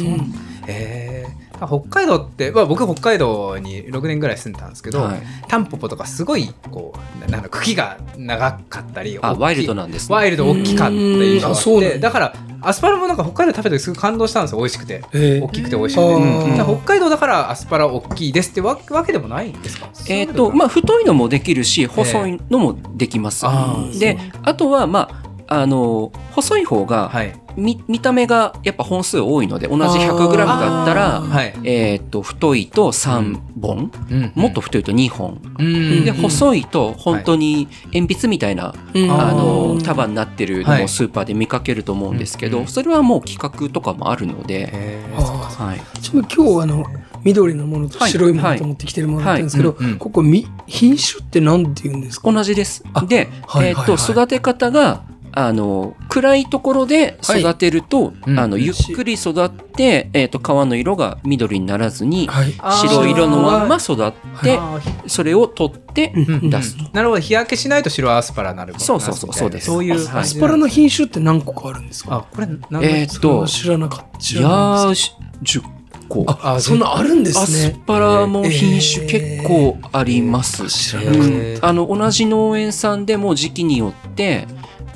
Speaker 1: えー。北海道って、まあ、僕北海道に6年ぐらい住んでたんですけど、
Speaker 4: はい。
Speaker 1: タンポポとかすごいこうななんだ茎が長かったり
Speaker 4: あワイルドなんですね。
Speaker 1: ワイルド大きかった印象があ
Speaker 2: だ
Speaker 1: ってだ。からアスパラもなんか北海道食べた時すごい感動したんですよ美味しくて。
Speaker 2: えー
Speaker 1: 大きくて美味しくて、
Speaker 2: うん
Speaker 1: 北海道だからアスパラ大きいですってわわけでもないんですか？
Speaker 4: えーとまあ、太いのもできるし細いのもできます。
Speaker 1: あー
Speaker 4: であとはまああの細い方が、
Speaker 1: はい
Speaker 4: 見見た目がやっぱ本数多いので同じ 100g だったら。えーっと太いと3本、
Speaker 1: うん。
Speaker 4: もっと太いと2本、
Speaker 1: うん。
Speaker 4: で細いと本当に鉛筆みたいな、
Speaker 2: うん
Speaker 4: あ
Speaker 1: ー。
Speaker 4: の束になってるの
Speaker 1: はい。
Speaker 4: もスーパーで見かけると思うんですけど、
Speaker 1: うん。
Speaker 4: それはもう企画とかもあるので、はい、
Speaker 2: ーちなみに今日あの緑のものと白いものと持ってきてるものだったんですけど、ここみ品種って何て言うんですか？
Speaker 4: 同じです。
Speaker 2: あ。
Speaker 4: で、えーっ
Speaker 2: はいはい。はい
Speaker 4: と育て方があの暗いところで育てると、
Speaker 1: うん。
Speaker 4: あのゆっくり育って、えーっと皮の色が緑にならずに、
Speaker 2: はい。
Speaker 4: 白色のまんま育って、それを取って
Speaker 2: うんうん
Speaker 4: 出すと。
Speaker 1: なるほど。日焼けしないと白アスパラになる
Speaker 4: そうそうそうそうです。
Speaker 1: そういう
Speaker 4: はい。
Speaker 2: アスパラの品種って何個かあるんですか？
Speaker 1: あこれ何
Speaker 4: えーっと、
Speaker 2: 知らなかった。知
Speaker 4: いやー、10個。
Speaker 2: あ
Speaker 1: あ
Speaker 2: そんなあるんで
Speaker 4: アス
Speaker 2: すね
Speaker 4: パラも品種結構あります。
Speaker 2: 知ら
Speaker 1: へ
Speaker 2: なかった
Speaker 1: ー。
Speaker 4: あの同じ農園さんでも時期によって、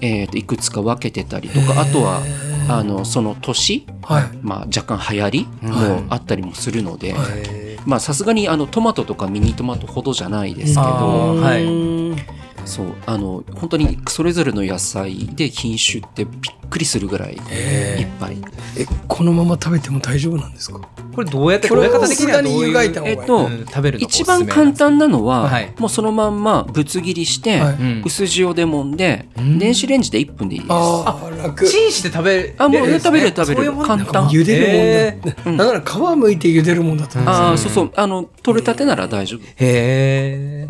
Speaker 4: えーといくつか分けてたりとかあとはあのその年、
Speaker 2: はい。
Speaker 4: まあ、若干流行りもあったりもするので、
Speaker 2: はい。
Speaker 1: へ
Speaker 4: まあさすがにあのトマトとかミニトマトほどじゃないですけ
Speaker 1: あ
Speaker 4: ど
Speaker 1: ーはい。
Speaker 2: うん
Speaker 4: そうあの本当にそれぞれの野菜で品種ってびっくりするぐらいいっぱい。
Speaker 2: えこのまま食べても大丈夫なんですか？
Speaker 1: ーこれどうやって
Speaker 2: これは
Speaker 1: 食べ方的にはどういう
Speaker 2: がに湯がいた方がいい。
Speaker 4: えっと
Speaker 1: うん食べる
Speaker 4: 一番簡単なのは、
Speaker 1: はい。
Speaker 4: もうそのまんまぶつ切りして、
Speaker 2: はい。
Speaker 1: うん。
Speaker 4: 薄塩で揉んで、
Speaker 1: ん。
Speaker 4: 電子レンジで1分でいいです。
Speaker 2: ああ楽。
Speaker 1: チンして食べれる
Speaker 4: あもう食べれる食べれる簡単。
Speaker 2: 茹でるもんだ。から皮むいて茹でるもんだと思うんです
Speaker 4: ああ、
Speaker 1: うん
Speaker 4: そうそう。あの、取れたてなら大丈夫。
Speaker 1: へえ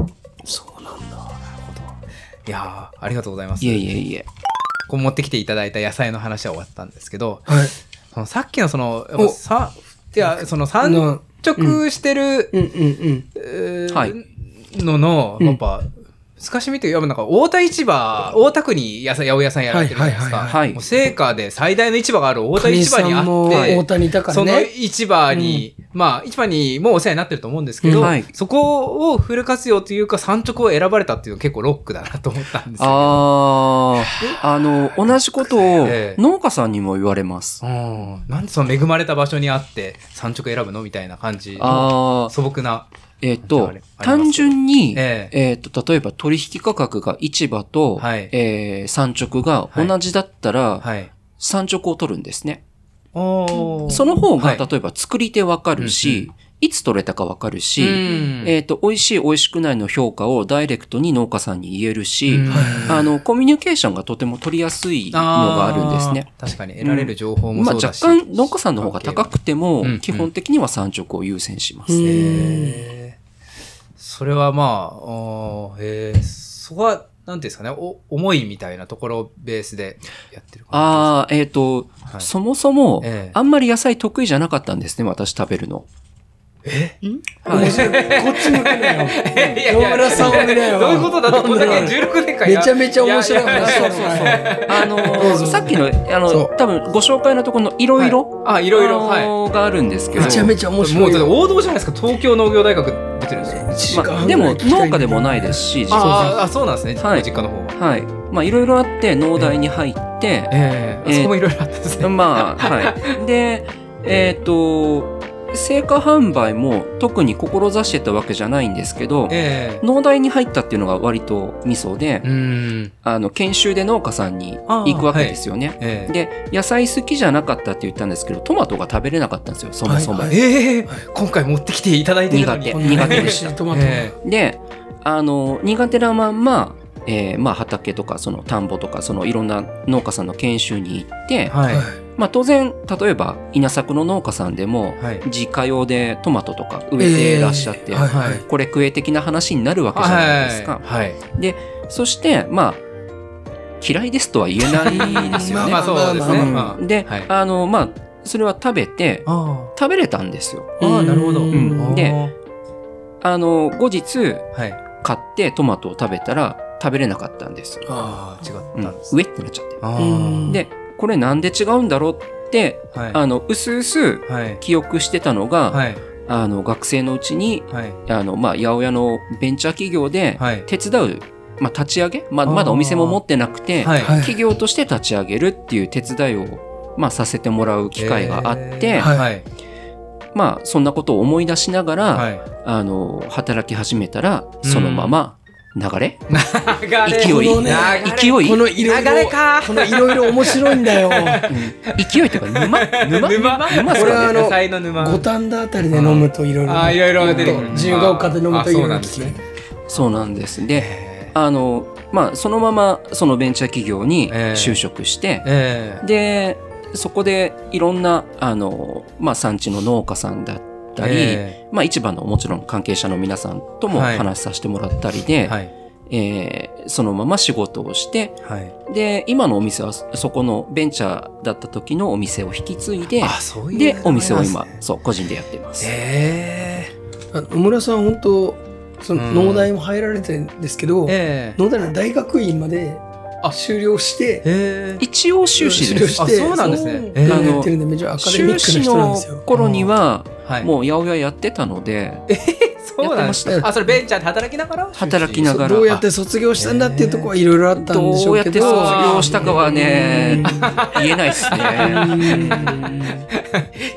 Speaker 1: いやーありがとうございます。
Speaker 4: いえいえいえ。
Speaker 1: こう持ってきていただいた野菜の話は終わったんですけど
Speaker 2: はい。
Speaker 1: そのさっきのそのさいやその産
Speaker 2: な
Speaker 1: 直してる、
Speaker 2: うんうんうん。
Speaker 1: えー
Speaker 4: はい。
Speaker 1: のの、
Speaker 2: うん。
Speaker 1: やっぱ難しみというかなんか大田市場大田区に野菜八百屋さんやられてるじゃないですか、
Speaker 2: はい
Speaker 4: はいはい
Speaker 1: もう成果で最大の市場がある大田市場にあって
Speaker 2: 大田にいたから
Speaker 1: その
Speaker 2: ね
Speaker 1: 市場に、まあ市場にもうお世話になってると思うんですけど、
Speaker 4: うん。はい。
Speaker 1: そこをフル活用というか産直を選ばれたっていうのは結構ロックだなと思ったんですよ。
Speaker 4: ああ、あの、同じことを
Speaker 1: ええ。
Speaker 4: 農家さんにも言われます。
Speaker 1: うんなんでその恵まれた場所にあって産直選ぶのみたいな感じの
Speaker 4: ああ、
Speaker 1: 素朴な。
Speaker 4: えっ、と
Speaker 1: あれあります、
Speaker 4: 単純に、
Speaker 1: え
Speaker 4: え。っ、と、例えば取引価格が市場と、
Speaker 1: はい。
Speaker 4: えー産直が同じだったら、
Speaker 1: はい。
Speaker 4: 産直を取るんですね。その方が、
Speaker 1: はい。
Speaker 4: 例えば作り手わかるし、
Speaker 1: うん
Speaker 4: いつ取れたかわかるし、
Speaker 1: うん。
Speaker 4: えっ、と、美味しい美味しくないの評価をダイレクトに農家さんに言えるし、
Speaker 1: うん。
Speaker 4: あの、コミュニケーションがとても取りやすいのがあるんですね。
Speaker 1: あー確かに得られる情報も
Speaker 4: まあ、若
Speaker 1: そうだし。
Speaker 4: 干農家さんの方が高くても、
Speaker 1: うん。
Speaker 4: 基本的には産直を優先します。
Speaker 2: うん
Speaker 1: へーそれはまあ、おーへーそこは、なんていうんですかね、お思いみたいなところをベースでやってる感
Speaker 4: ああ、えっ、と、
Speaker 1: はい。
Speaker 4: そもそも、
Speaker 1: ええ。
Speaker 4: あんまり野菜得意じゃなかったんですね、私食べるの。
Speaker 2: 面白い。こっち向くなよ。
Speaker 1: じですか。
Speaker 2: 野村さんを見なよ。
Speaker 1: どういうことだって、こんだけ16年間や
Speaker 2: めちゃめちゃ面白い話
Speaker 1: やや
Speaker 2: だね
Speaker 4: あのさっきの、あ
Speaker 2: そう、
Speaker 4: の多分ご紹介のところのいろいろ、
Speaker 1: はい。あいろい。ろ
Speaker 4: あのがあるんですけど、
Speaker 2: めちゃめちゃ面
Speaker 1: も
Speaker 2: 白い。
Speaker 1: うだって王道じゃないですか、東京農業大学出てるんですよ。
Speaker 4: まあ、でも農家でもないですし、実は。
Speaker 1: あそうなんですね、
Speaker 4: はい。
Speaker 1: ご実家の方は。
Speaker 4: はい。まあ、いろいろあって、農大に入って、
Speaker 1: ええ。あそこもいろいろあったんですね。
Speaker 4: まあ、はい。で、えっ、と、成果販売も特に志してたわけじゃないんですけど、
Speaker 1: ええ
Speaker 4: 農大に入ったっていうのが割とミソで、
Speaker 1: うん。
Speaker 4: あの、研修で農家さんに行くわけですよね。
Speaker 1: ええ
Speaker 4: で、野菜好きじゃなかったって言ったんですけど、トマトが食べれなかったんですよ、そもそも。
Speaker 2: はいはい
Speaker 1: ええ今回持ってきていただいてるのに。
Speaker 4: 苦手苦手
Speaker 2: 美
Speaker 4: でした
Speaker 2: トマト
Speaker 1: え
Speaker 4: で、あの、苦手なまんま、えーまあ畑とかその田んぼとかそのいろんな農家さんの研修に行って、
Speaker 1: えはい。
Speaker 4: まあ当然例えば稲作の農家さんでも
Speaker 1: はい。
Speaker 4: 自家用でトマトとか植えてらっしゃって、
Speaker 2: えーはいはい
Speaker 4: これ食え的な話になるわけじゃないですか。
Speaker 1: はい。
Speaker 4: そしてまあ嫌いですとは言えないですよね。
Speaker 1: まあそうですね。
Speaker 4: で、
Speaker 1: はい
Speaker 4: あのまあそれは食べて
Speaker 1: あ
Speaker 4: 食べれたんですよ。
Speaker 1: あ。ああ、なるほど。
Speaker 2: うん
Speaker 4: であの後日
Speaker 1: はい。
Speaker 4: 買ってトマトを食べたら食べれなかったんです。
Speaker 1: ああ、違っ
Speaker 4: うん
Speaker 1: たんです。
Speaker 4: 上ってなっちゃって。
Speaker 1: あ
Speaker 2: うん
Speaker 4: でこれなんで違うんだろうって
Speaker 1: あ。はい。
Speaker 4: あの薄々
Speaker 1: はい。
Speaker 4: 記憶してたのが、
Speaker 1: はい。
Speaker 4: あの学生のうちに
Speaker 1: はい。
Speaker 4: あの、まあ、八百屋のベンチャー企業で
Speaker 1: はい。
Speaker 4: 手伝う、まあ、立ち上げ、まあ、まだお店も持ってなくて、企業として立ち上げるっていう手伝いを、まあ、させてもらう機会があって、
Speaker 1: えーはい。
Speaker 4: まあそんなことを思い出しながら、
Speaker 1: はい。
Speaker 4: あの働き始めたら
Speaker 1: うん
Speaker 4: そのまま流れ？
Speaker 1: 流れ。
Speaker 4: 勢い。
Speaker 2: このね
Speaker 4: 勢い？
Speaker 2: このいろいろ
Speaker 1: 流れか。
Speaker 2: このいろいろ面白いんだよ。
Speaker 4: 勢い？とか沼？沼？
Speaker 1: 沼。
Speaker 4: 沼
Speaker 2: これはあの五反田あたりで飲むといろいろ
Speaker 1: あーいろいろ出てくる
Speaker 2: 自由が丘で飲むといろいろ聞き
Speaker 1: あそうなんですね。
Speaker 4: そうなんです。で
Speaker 1: え
Speaker 4: あのまあそのままそのベンチャー企業に
Speaker 1: ええ。
Speaker 4: 就職して、
Speaker 1: え。
Speaker 4: でそこでいろんなあの、まあ、産地の農家さんだったり、
Speaker 1: え
Speaker 4: まあ、市場のもちろん関係者の皆さんとも
Speaker 1: はい。
Speaker 4: 話させてもらったりで、
Speaker 1: はい。
Speaker 4: えーそのまま仕事をして
Speaker 1: はい。
Speaker 4: で今のお店はそそこのベンチャーだった時のお店を引き継いで
Speaker 1: ういう
Speaker 4: でお店を今そう個人でやっています。
Speaker 1: え
Speaker 2: あ野村さん本当その
Speaker 1: うん。
Speaker 2: 農大も入られてるんですけど、
Speaker 1: ー、え。ー、
Speaker 2: 農大の大学院まで
Speaker 1: あ
Speaker 2: 修了して
Speaker 1: えー、
Speaker 4: 一応修士です。
Speaker 2: 修了して。
Speaker 1: あそうなんですね。
Speaker 2: あの
Speaker 4: 修士の頃には
Speaker 1: はい。
Speaker 4: もう八百屋やってたので、
Speaker 1: そうなんです
Speaker 2: やってま
Speaker 1: あそれベンチャーで働きながら？
Speaker 4: 働きながら。
Speaker 2: どうやって卒業したんだっていうところはいろいろあったんでしょうけど。
Speaker 4: どうやって卒業したかはね言えないですね。
Speaker 2: なん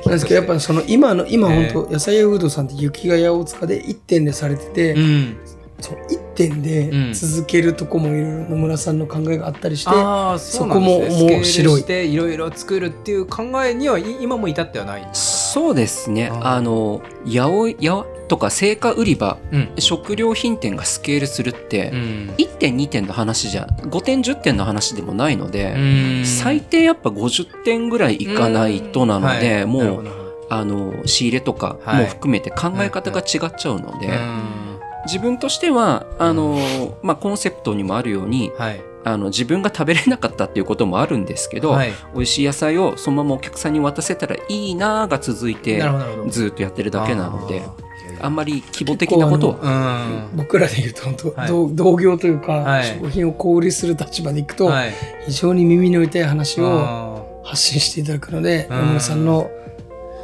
Speaker 2: ですけどやっぱその今の今
Speaker 1: え
Speaker 2: 本当野菜屋フードさんって雪ヶ谷大塚で1点でされてて、
Speaker 1: うん。
Speaker 2: その1点で
Speaker 1: うん。
Speaker 2: 続けるとこもいろいろ野村さんの考えがあったりして、
Speaker 1: ああそうなん
Speaker 2: そこも面白い。
Speaker 1: いろいろ作るっていう考えにはい今も至ってはない。
Speaker 4: そうですね。
Speaker 1: あ
Speaker 4: の八百屋とか青果売り場、
Speaker 1: うん。
Speaker 4: 食料品店がスケールするって、
Speaker 1: ん。
Speaker 4: 1点2点の話じゃ5点10点の話でもないので、
Speaker 1: うん。
Speaker 4: 最低やっぱ50点ぐらいいかないとなので、
Speaker 1: はい。
Speaker 4: もうあの仕入れとか
Speaker 1: はい。
Speaker 4: も含めて考え方が違っちゃうので、
Speaker 1: うん
Speaker 4: 自分としてはあの、まあ、コンセプトにもあるように
Speaker 1: はい。
Speaker 4: あの自分が食べれなかったっていうこともあるんですけど、
Speaker 1: はい。
Speaker 4: 美味しい野菜をそのままお客さんに渡せたらいいなが続いてずっとやってるだけなので
Speaker 1: あ
Speaker 4: あんまり規模的なことは。
Speaker 1: うん。
Speaker 2: 僕らで言うと本当、
Speaker 1: はい。
Speaker 2: 同同業というか、
Speaker 1: はい。
Speaker 2: 食品を小売りする立場でいくと、
Speaker 1: はい。
Speaker 2: 非常に耳の痛い話を
Speaker 1: あ
Speaker 2: 発信していただくので、
Speaker 1: うん。
Speaker 2: 野村さんの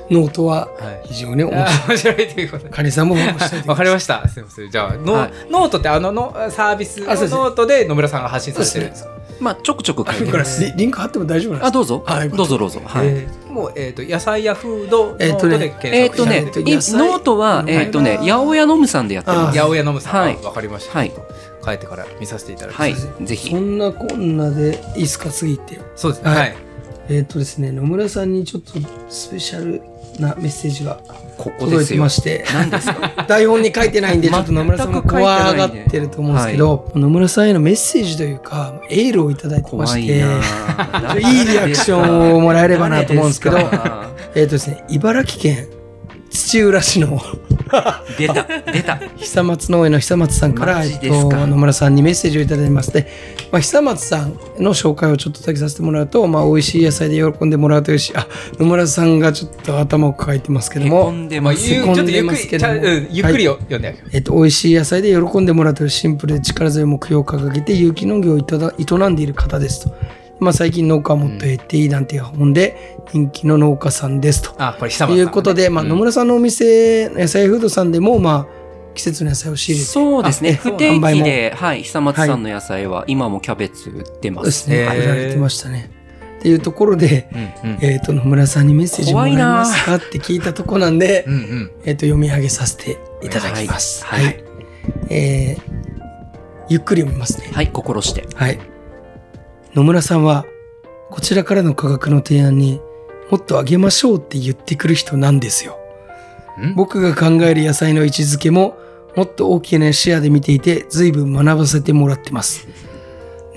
Speaker 2: ノートは非常に面白い。
Speaker 1: 面白いということで。
Speaker 2: カニさんも
Speaker 1: わかりました。すみません。じゃあ、ノ,、
Speaker 4: はい。
Speaker 1: ノートってあののサービスのノートで野村さんが発信されてるんですか？
Speaker 4: まあちょくちょく書いて。
Speaker 2: リリンク貼っても大丈夫なんですか？
Speaker 4: あどうぞ、
Speaker 2: はい。
Speaker 4: どうぞどうぞ。はい。
Speaker 1: えーもう、えっ、と、野菜やフードノ
Speaker 2: えーとね
Speaker 4: えっ、
Speaker 1: 索
Speaker 4: とね、ノートは、えっ、とね、八百屋のむさんでやってます。
Speaker 2: あ
Speaker 1: 八百屋のむさん、
Speaker 4: はい。
Speaker 1: わかりました。
Speaker 4: はい。
Speaker 1: 帰ってから見させていただきます。
Speaker 4: はい、ぜひ。
Speaker 2: そ。んなこんなでいいですか？次行って
Speaker 1: そうですね。
Speaker 2: はい。
Speaker 1: はい。
Speaker 2: えっ、とですね野村さんにちょっとスペシャルなメッセージが届い。てまして。台本に書いてないんでちょっと野村さんも怖がってると思うんですけど、野村さんへのメッセージというかエールをいただいてましていいリアクションをもらえればなと思うんですけどえっとですね茨城県土浦市の
Speaker 4: 出た、出た。
Speaker 2: 久松農園の久松さんから、
Speaker 4: マ
Speaker 2: えっと、野村さんにメッセージをいただいてまして、まあ、久松さんの紹介をちょっとだけさせてもらうと、まあ、美味しい野菜で喜んでもらうというしあ野村さんがちょっと頭を抱えてますけど
Speaker 4: へこ
Speaker 2: も、
Speaker 1: まあ、
Speaker 4: んでます。
Speaker 2: けども
Speaker 1: ちゃうんゆっくりよ、読んであげる。
Speaker 2: えっと、美味しい野菜で喜んでもらうというシンプルで力強い目標を掲げて有機農業を営営んでいる方ですと。まあ、最近農家はもっと減っていいなんていう本で人気の農家さんですと。
Speaker 1: あ、これ久
Speaker 2: と
Speaker 1: 松さん、ね。
Speaker 2: いうことで、まあ、
Speaker 1: うん
Speaker 2: 野村さんのお店、野菜フードさんでも、まあ、季節の野菜を仕入れて、
Speaker 4: そうですね。
Speaker 2: あ
Speaker 4: 不定
Speaker 2: 販売も
Speaker 4: 期で、はい、久松さんの野菜は今もキャベツ売ってま。
Speaker 2: そうですすね、売られてましたね。っていうところで、
Speaker 1: うんうん。
Speaker 2: えっ、と、野村さんにメッセージもらえますかって聞いたとこなんで
Speaker 1: う、んうん。
Speaker 2: えっ、と、読み上げさせていただきます。
Speaker 4: はいはい
Speaker 2: えーゆっくり読みますね。
Speaker 4: はい、心して。
Speaker 2: はい。野村さんは、こちらからの価格の提案にもっと上げましょうって言ってくる人なんですよ。
Speaker 1: ん？
Speaker 2: 僕が考える野菜の位置づけももっと大きな視野で見ていて随分学ばせてもらってます。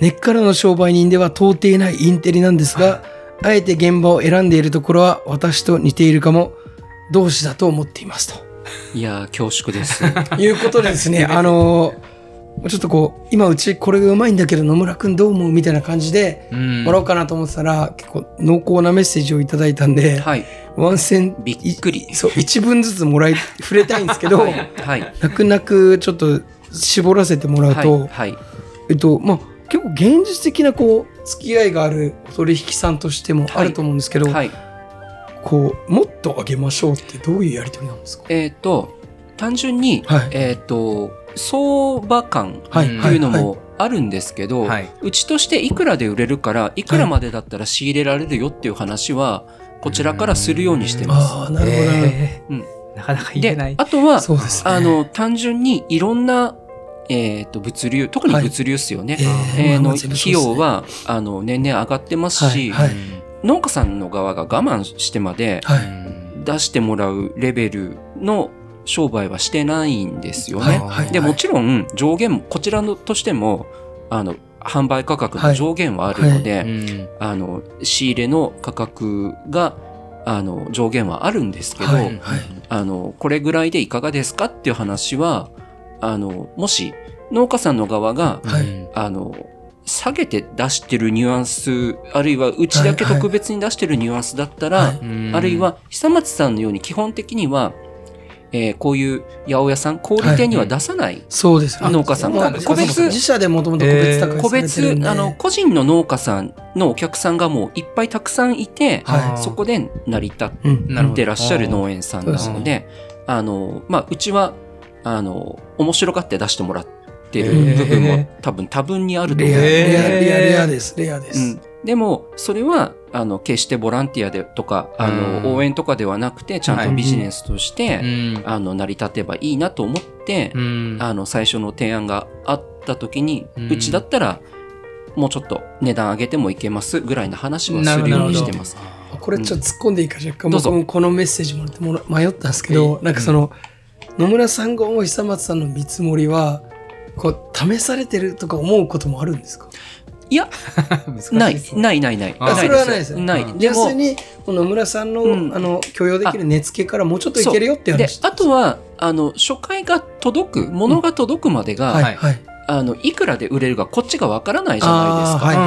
Speaker 2: 根っからの商売人では到底ないインテリなんですが、あえて現場を選んでいるところは私と似ているかも同志だと思っていますと。
Speaker 4: いやー、恐縮です。
Speaker 2: いうことでですね、あのーちょっとこう、今うちこれがうまいんだけど野村くんどう思うみたいな感じで
Speaker 1: うん
Speaker 2: もらおうかなと思ってたら、結構濃厚なメッセージをいただいたんで、
Speaker 4: はい。
Speaker 2: ワンセン、
Speaker 4: びっくり
Speaker 2: いそう、一文ずつもらい、触れたいんですけど、
Speaker 4: はい。
Speaker 2: 泣く泣くちょっと絞らせてもらう
Speaker 4: はい。
Speaker 2: と、
Speaker 4: はい。
Speaker 2: えっと、まあ、結構現実的なこう、付き合いがあるお取引さんとしてもあると思うんですけど、
Speaker 4: はい。
Speaker 2: こう、もっと上げましょうってどういうやりとりなんですか？
Speaker 4: えっ、と、単純に、
Speaker 2: はい
Speaker 4: えっ、と、相場感っていうの
Speaker 2: はい
Speaker 4: もあるんですけど、
Speaker 1: はいう
Speaker 4: ちとしていくらで売れるから、いくらまでだったら仕入れられるよっていう話は、こちらからするようにしてます。
Speaker 2: ああ、なるほどなるほど。
Speaker 1: えー
Speaker 4: うん
Speaker 1: なかなか言えな
Speaker 4: で
Speaker 1: い、。
Speaker 4: あとは、
Speaker 2: ね。
Speaker 4: あの、単純にいろんな、えっ、と、物流、特に物流っすよね。
Speaker 2: えー
Speaker 4: えーの費用は、あの、年々上がってますし、
Speaker 2: はいはい
Speaker 4: 農家さんの側が我慢してまで
Speaker 2: はい
Speaker 4: 出してもらうレベルの商売はしてないんですよね。
Speaker 2: はいはい
Speaker 4: で、もちろん上限も、こちらのとしても、あの、販売価格の上限はあるので、
Speaker 1: うん。
Speaker 4: あの、仕入れの価格が、あの、上限はあるんですけど、
Speaker 2: はいはい。
Speaker 4: あの、これぐらいでいかがですかっていう話は、あの、もし農家さんの側が、
Speaker 2: はい。
Speaker 4: あの、下げて出してるニュアンス、あるいはうちだけ特別に出してるニュアンスだったら、
Speaker 2: はい。
Speaker 1: うん。
Speaker 4: あるいは久松さんのように基本的には、えーこういう八百屋さん、小売店には出さない。
Speaker 2: そうです。よ
Speaker 4: 農家さん
Speaker 1: が個別
Speaker 2: 自社でもともと個別
Speaker 4: 個別、あの、個人の農家さんのお客さんがもういっぱいたくさんいて、
Speaker 2: はい。
Speaker 4: そこで成り立ってらっしゃる農園さんなので、あの、まあ、うちは、あの、面白がって出してもらってる部分も多分多分にあると思うので、
Speaker 2: レア、レアです、レアです。
Speaker 4: うん、でもそれはあの決してボランティアでとかあの、
Speaker 1: うん。
Speaker 4: 応援とかではなくてちゃんとビジネスとして、
Speaker 1: うん。
Speaker 4: あの成り立てばいいなと思って、
Speaker 1: うん。
Speaker 4: あの最初の提案があった時に、
Speaker 1: う
Speaker 4: うんちだったらもうちょっと値段上げてもいけますぐらいの話はするようにしてます。
Speaker 2: これちょっと突っ込んでいいか若干僕もこのメッセージもらってもら迷ったんですけど、なんかその、野村さんが思う久松さんの見積もりは、こう、試されてるとか思うこともあるんですか？
Speaker 4: いや ないないないない。
Speaker 1: あ
Speaker 2: それはないですよ
Speaker 4: ない。
Speaker 1: うん。
Speaker 4: でも
Speaker 2: この野村さんの、
Speaker 4: うん。
Speaker 2: あの、許容できる値付けからもうちょっといけるよっていう
Speaker 4: で
Speaker 2: 話。
Speaker 4: あとはあの初回が届く物が届くまでが、
Speaker 2: はい。
Speaker 4: あのいくらで売れるかこっちがわからないじゃないですか。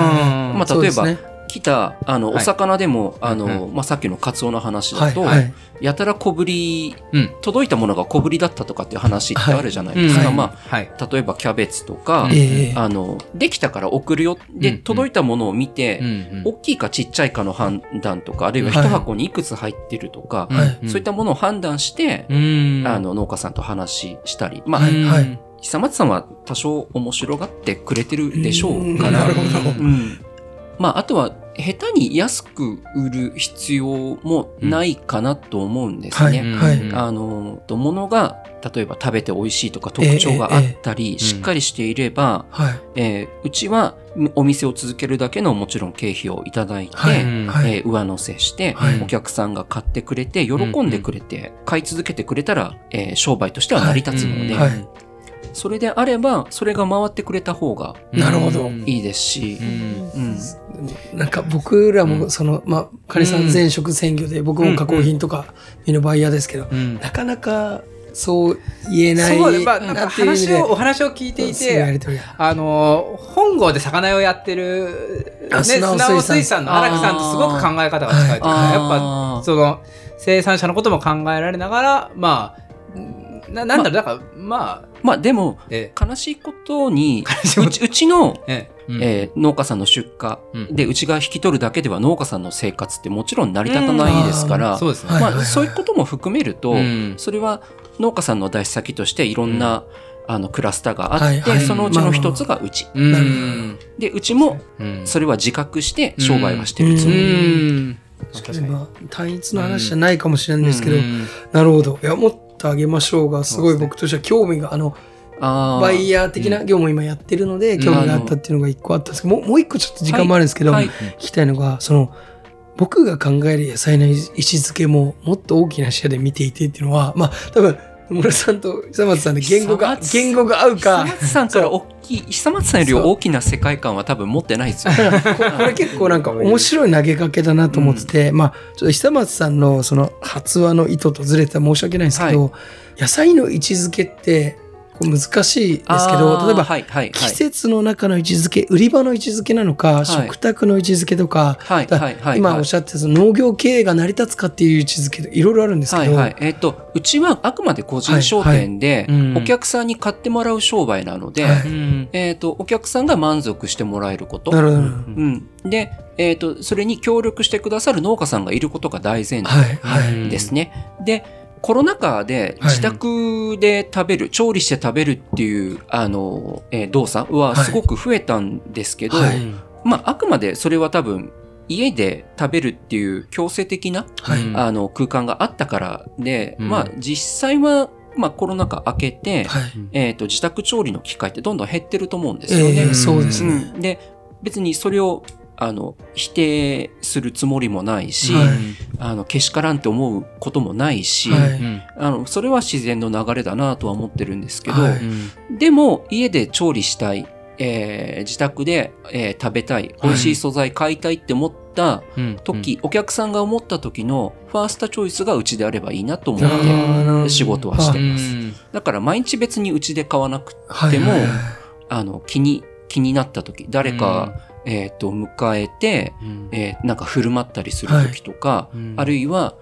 Speaker 4: まあ、例えば、来たあの、
Speaker 1: はい。
Speaker 4: お魚でもあの、
Speaker 1: う
Speaker 4: まあ、さっきのカツオの話だと、
Speaker 2: はい、はい。
Speaker 4: やたら小ぶり
Speaker 1: うん。
Speaker 4: 届いたものが小ぶりだったとかっていう話ってあるじゃないですか、
Speaker 1: はい
Speaker 4: ま
Speaker 1: はい。
Speaker 4: あ、例えばキャベツとか、
Speaker 2: ええ
Speaker 4: あのできたから送るよ。で、
Speaker 1: うん
Speaker 4: 届いたものを見て、
Speaker 1: うん
Speaker 4: 大きいかちっちゃいかの判断とかあるいは
Speaker 2: はい。
Speaker 4: 一箱にいくつ入ってるとか、
Speaker 2: はい。
Speaker 4: そういったものを判断して、
Speaker 1: うん。
Speaker 4: あの農家さんと話したり、まあ
Speaker 2: はい。はい。
Speaker 4: 久松さんは多少面白がってくれてるでしょうから、
Speaker 2: なるほど。
Speaker 4: うん、まああとは下手に安く売る必要もないかなと思うんです
Speaker 2: はい、
Speaker 4: ね。
Speaker 2: はい。
Speaker 1: うん
Speaker 4: あのと物が例えば食べて美味しいとか特徴があったり、
Speaker 1: え
Speaker 4: しっかりしていれば、
Speaker 2: はい。
Speaker 4: えーうちはお店を続けるだけのもちろん経費をいただいて、
Speaker 2: はい。
Speaker 1: うん
Speaker 2: はい。
Speaker 4: えー上乗せして、
Speaker 2: はい
Speaker 4: お客さんが買ってくれて喜んでくれて、買い続けてくれたら、えー商売としては成り立つので、
Speaker 2: はいはい
Speaker 4: それであればそれが回ってくれた方が
Speaker 2: なるほど。
Speaker 1: うん
Speaker 4: いいですし、
Speaker 2: なんか僕らもその、まあ、カニさん前職専業で、僕も加工品とか見るバイヤーですけど、
Speaker 1: うん。
Speaker 2: なかなかそう言えない
Speaker 1: そうまあなんか話をお話を聞いていてあの本郷で魚屋をやってる、ね、
Speaker 2: あ
Speaker 1: 砂尾
Speaker 2: 水産。
Speaker 1: 水産の荒木さんとすごく考え方が近いというかやっぱその生産者のことも考えられながらまあななんだろうだからまあ
Speaker 4: まあでも
Speaker 1: え
Speaker 4: 悲しいことに
Speaker 1: 悲しいこと。
Speaker 4: うちうちの、
Speaker 1: ええ。うん。
Speaker 4: えー農家さんの出荷
Speaker 1: うん。
Speaker 4: でうちが引き取るだけでは農家さんの生活ってもちろん成り立たないですから、
Speaker 1: そうですね、
Speaker 2: はい
Speaker 4: まあ、そういうことも含めると、
Speaker 1: うん。
Speaker 4: それは農家さんの出し先としていろんな、あのクラスターがあって、
Speaker 2: はいはい。
Speaker 4: そのうちの一つがうち、
Speaker 1: うん。
Speaker 2: なる
Speaker 4: でうちも
Speaker 1: うん。
Speaker 4: それは自覚して商売はしてるつ
Speaker 1: う
Speaker 4: もり、
Speaker 1: ん。
Speaker 2: 確かに。まあ単一の話じゃないかもしれないんですけど、
Speaker 1: うん。
Speaker 2: なるほど。いやもあげましょうがすごい僕としては興味があのバイヤー的な業務を今やってるので、興味があったっていうのが一個あったんですけど、もうもう一個ちょっと時間もあるんですけど、
Speaker 4: はい。
Speaker 2: 聞きたいのがその僕が考える野菜の位置づけももっと大きな視野で見ていてっていうのはまあ多分野村さんと久松さんで言語が言語が合うか。
Speaker 4: 久松さんから大きい久松さんより大きな世界観は多分持ってないですよ。
Speaker 2: こ これ結構なんか面白い投げかけだなと思ってて、まあちょっと久松さんのその発話の意図とずれて申し訳ないんですけど、野菜の位置づけってこう難しいですけど例えば
Speaker 4: はいはい
Speaker 2: 季
Speaker 4: はい。
Speaker 2: 節の中の位置づけ売り場の位置づけなのか、
Speaker 4: い。
Speaker 2: 食卓の位置づけとか、
Speaker 4: はい
Speaker 2: だ
Speaker 4: はいはい
Speaker 2: 今おっしゃってた農業経営が成り立つかっていう位置づけいろいろあるんですけど、
Speaker 4: はいはい。えっ、と、うちはあくまで個人商店で
Speaker 1: はいはい。うん、
Speaker 4: お客さんに買ってもらう商売なので、
Speaker 2: はい。
Speaker 1: うん
Speaker 4: えっ、と、お客さんが満足してもらえること。
Speaker 2: なるほど、
Speaker 4: うん。で、えっ、と、それに協力してくださる農家さんがいることが大前
Speaker 2: はい
Speaker 4: 提
Speaker 2: はい、
Speaker 4: ですね。で、コロナ禍で
Speaker 2: はい
Speaker 4: 自宅で食べる、調理して食べるっていう、あの、えー動作はすごく増えたんですけど、
Speaker 2: はい
Speaker 4: まあ、あくまでそれは多分、家で食べるっていう強制的なあの空間があったからで、
Speaker 1: うん
Speaker 4: まあ実際はまあ、コロナ禍明けて、
Speaker 2: はい。
Speaker 4: えっ、と、自宅調理の機会ってどんどん減ってると思うんですよね。
Speaker 2: ええそうです
Speaker 4: う
Speaker 2: ね。
Speaker 4: ん、で、別にそれを、あの、否定するつもりもないし、
Speaker 2: はい。
Speaker 4: あの、けしからんって思うこともないし、
Speaker 2: はい。
Speaker 1: うん
Speaker 4: あの、それは自然の流れだなとは思ってるんですけど、
Speaker 2: はい。
Speaker 4: でも、家で調理したい、えー自宅で、えー食べたい、美味しい素材買いたいって思った
Speaker 1: うん。
Speaker 4: 時、お客さんが思った時のファーストチョイスがうちであればいいなと思
Speaker 2: あ
Speaker 4: って仕事はして
Speaker 1: うん
Speaker 4: ます。だから毎日別にうちで買わなく
Speaker 2: はい。
Speaker 4: でも
Speaker 2: はい。
Speaker 4: あの、気に、気になった時、誰か、えっ、と、迎えて、
Speaker 1: うん。
Speaker 4: えーなんか振る舞ったりする時とか、
Speaker 1: うん。
Speaker 4: あるいは、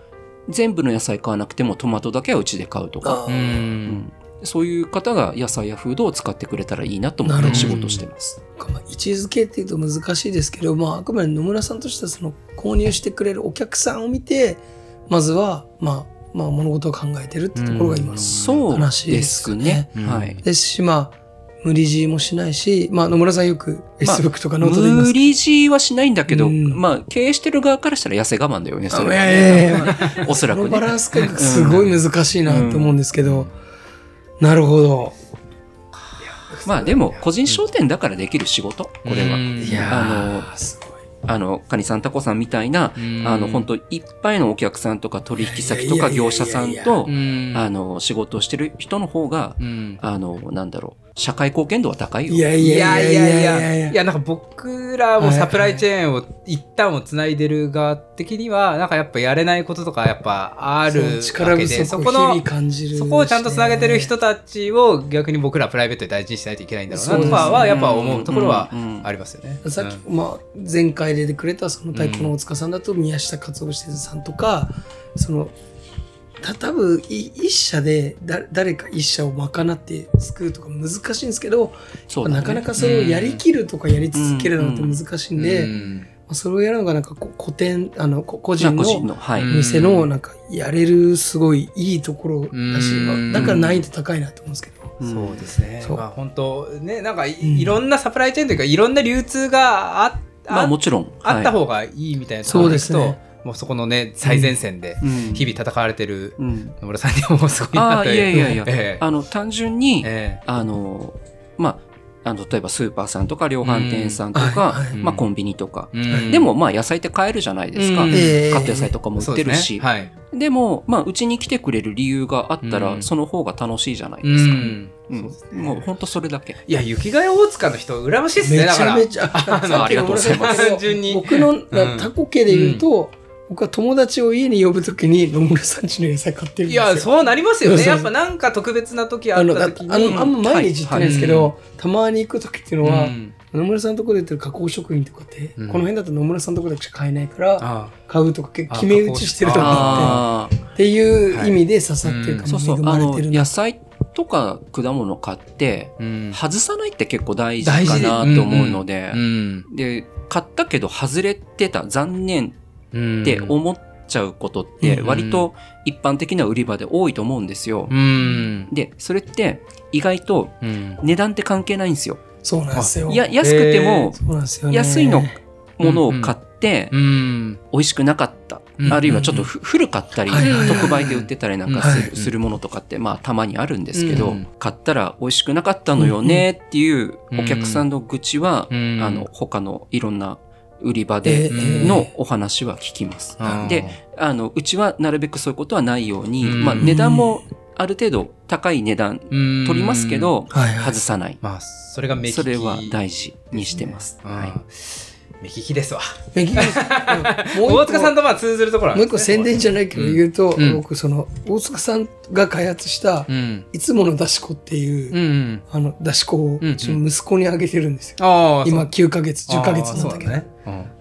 Speaker 4: 全部の野菜買わなくてもトマトだけはうちで買うとか、
Speaker 1: う
Speaker 4: ん。そういう方が野菜やフードを使ってくれたらいいなと思って仕事してます。
Speaker 2: まあ位置づけっていうと難しいですけど、まあ、あくまで野村さんとしてはその購入してくれるお客さんを見てまずは、まあ、まあ物事を考えてるってところが今の
Speaker 4: そう
Speaker 2: 話
Speaker 4: で
Speaker 2: です
Speaker 4: ね。
Speaker 1: うん
Speaker 4: はい。
Speaker 2: ですしまあ無理強いもしないし、まあ、野村さんよく
Speaker 4: まあ
Speaker 2: Facebook とかノートで言います。けど、
Speaker 4: 無理強いはしないんだけど、
Speaker 2: うん。
Speaker 4: まあ、経営してる側からしたら痩せ我慢だよね、それ。は
Speaker 2: いやいや。
Speaker 4: おそらくね。
Speaker 2: このバランス感覚すごい難しいなと思うんですけど、なるほど。
Speaker 4: まあ、でも、個人商店だからできる仕事、これは。
Speaker 1: うん。
Speaker 2: いや
Speaker 4: あ
Speaker 2: ーすごい。
Speaker 4: あの、カニさん、タコさんみたいな、
Speaker 1: うん。
Speaker 4: あの、本当いっぱいのお客さんとか取引先とか業者さんと
Speaker 1: う、ん。
Speaker 4: あの、仕事をしてる人の方が、
Speaker 1: うん。
Speaker 4: あの、なんだろう、社会貢献度は高いよ。
Speaker 2: いやい
Speaker 1: い
Speaker 2: やいやいや。いやいや
Speaker 1: いやなんか僕らもサプライチェーンを一旦をつないでる側的にはなんかやっぱやれないこととかやっぱあるわけでそこの
Speaker 2: 々感じる
Speaker 1: そこをちゃんとつなげてる人たちを逆に僕らプライベートで大事にしないといけないんだろうなとかはやっぱ思うところは
Speaker 4: うんうん
Speaker 1: ありますよね。
Speaker 2: さっき、まあ、前回出てくれたその太鼓の大塚さんだと宮下勝夫施設さんとか、そのた多分い一社でだ誰か一社を賄って救うとか難しいんですけど、
Speaker 4: ね。
Speaker 2: なかなかそれをやりきるとかやり続けるのって難しいんで、
Speaker 1: うん。
Speaker 2: まあ、それをやるのがなんかこ古典あのこ個
Speaker 4: まあ
Speaker 2: 人の。
Speaker 4: 個人の、
Speaker 2: 店のなんかやれるすごいいいところだし、だから難易度高いなと思うんですけど。
Speaker 4: うん。
Speaker 1: そうですね。
Speaker 2: そう。
Speaker 1: まあ本当ねなんかい,、ろんなサプライチェーンというかいろんな流通があ
Speaker 4: まあ
Speaker 1: あ
Speaker 4: もちろん。
Speaker 1: あった
Speaker 4: はい
Speaker 1: 方がいいみたいなところでいくと、
Speaker 2: そうですね
Speaker 1: もうそこのね最前線で
Speaker 4: うん。
Speaker 1: 日々戦われてる
Speaker 4: うん。
Speaker 1: 野村さんにはもうすごいなと
Speaker 4: いやいやいや、
Speaker 1: ええ。
Speaker 4: あの、単純に、
Speaker 1: え
Speaker 4: あの、まあ、あの例えばスーパーさんとか量販店さんとか、
Speaker 2: うん。
Speaker 4: まあ、コンビニとか、
Speaker 1: えうん。
Speaker 4: でもまあ野菜って買えるじゃないですか、
Speaker 1: うん。
Speaker 2: ええ
Speaker 4: カット野菜とかも売ってるし、
Speaker 1: そうですね。はい。
Speaker 4: でもまあうちに来てくれる理由があったら、
Speaker 1: うん。
Speaker 4: その方が楽しいじゃないですか、
Speaker 1: うん。
Speaker 4: うん。もう本当それだけ。
Speaker 1: いや雪ヶ谷大塚の人羨ましいですね
Speaker 2: め
Speaker 1: だから。
Speaker 2: ちゃめちゃ。
Speaker 4: ありがとうございます。
Speaker 1: 単純に。
Speaker 2: 僕の
Speaker 1: ん。
Speaker 2: タコ家で言うと、僕は友達を家に呼ぶときに野村さんちの野菜買ってるん
Speaker 1: い
Speaker 2: ですよ。
Speaker 1: やそうなりますよね。やっぱなんか特別な時あ
Speaker 2: あのだ
Speaker 1: った時に。
Speaker 2: あのあん。ま毎日行ってないんですけど、
Speaker 1: はい。
Speaker 2: たまに行く時っていうのは、
Speaker 1: うん。
Speaker 2: 野村さんのとこで売ってる加工食品とかって、
Speaker 1: うん。
Speaker 2: この辺だと野村さんのとこだけしか買えないから
Speaker 1: あ
Speaker 2: 買うとか決め打ちしてるとかあって
Speaker 4: あ
Speaker 2: っていう意味で刺さってるか
Speaker 1: は
Speaker 2: も
Speaker 4: そうそう
Speaker 2: 恵ま
Speaker 4: あの
Speaker 2: れてるな
Speaker 4: 野菜とか果物買って
Speaker 1: うん。
Speaker 4: 外さないって結構大事
Speaker 1: 大事
Speaker 4: かなと思うので、
Speaker 1: うん。
Speaker 4: で買ったけど外れてた残念
Speaker 1: うん
Speaker 4: って思っちゃうことって
Speaker 2: うん。
Speaker 4: 割と一般的な売り場で多いと思うんですよ。
Speaker 1: うん。
Speaker 4: でそれって意外と
Speaker 1: うん。
Speaker 4: 値段って関係ないんですよ。
Speaker 2: そうなんですよ。
Speaker 4: いや安くても。安いのものを買って
Speaker 1: うん。
Speaker 4: 美味しくなかった、
Speaker 1: うん。
Speaker 4: あるいはちょっとふ古かったり、特売で売ってたりなんかする,、
Speaker 2: はい。
Speaker 4: するものとかってまあたまにあるんですけど、
Speaker 1: うん。
Speaker 4: 買ったら美味しくなかったのよねっていうお客さんの愚痴は、
Speaker 1: うん。
Speaker 4: あの他のいろんな売り場で
Speaker 2: えー
Speaker 4: のお話は聞きます。であのうちはなるべくそういうことはないように、
Speaker 1: うん。
Speaker 4: まあ、値段もある程度高い値段
Speaker 1: うん。
Speaker 4: 取りますけど、
Speaker 2: はいはい。
Speaker 4: 外さない。
Speaker 1: まあそれが目利き。
Speaker 4: それは大事にしてます。
Speaker 1: うん
Speaker 4: はい。
Speaker 1: 目利きですわ。
Speaker 2: 目利き。で す
Speaker 1: 大塚さんとまあ通ずるところあ
Speaker 2: もう一個宣伝じゃないけど言うと、
Speaker 1: うん。
Speaker 2: 僕その大塚さんが開発した
Speaker 1: うん。
Speaker 2: いつものだし粉っていう、あのだし粉を
Speaker 1: うん
Speaker 2: うちの息子にあげてるんですよ、今9ヶ月10ヶ月なんだけど、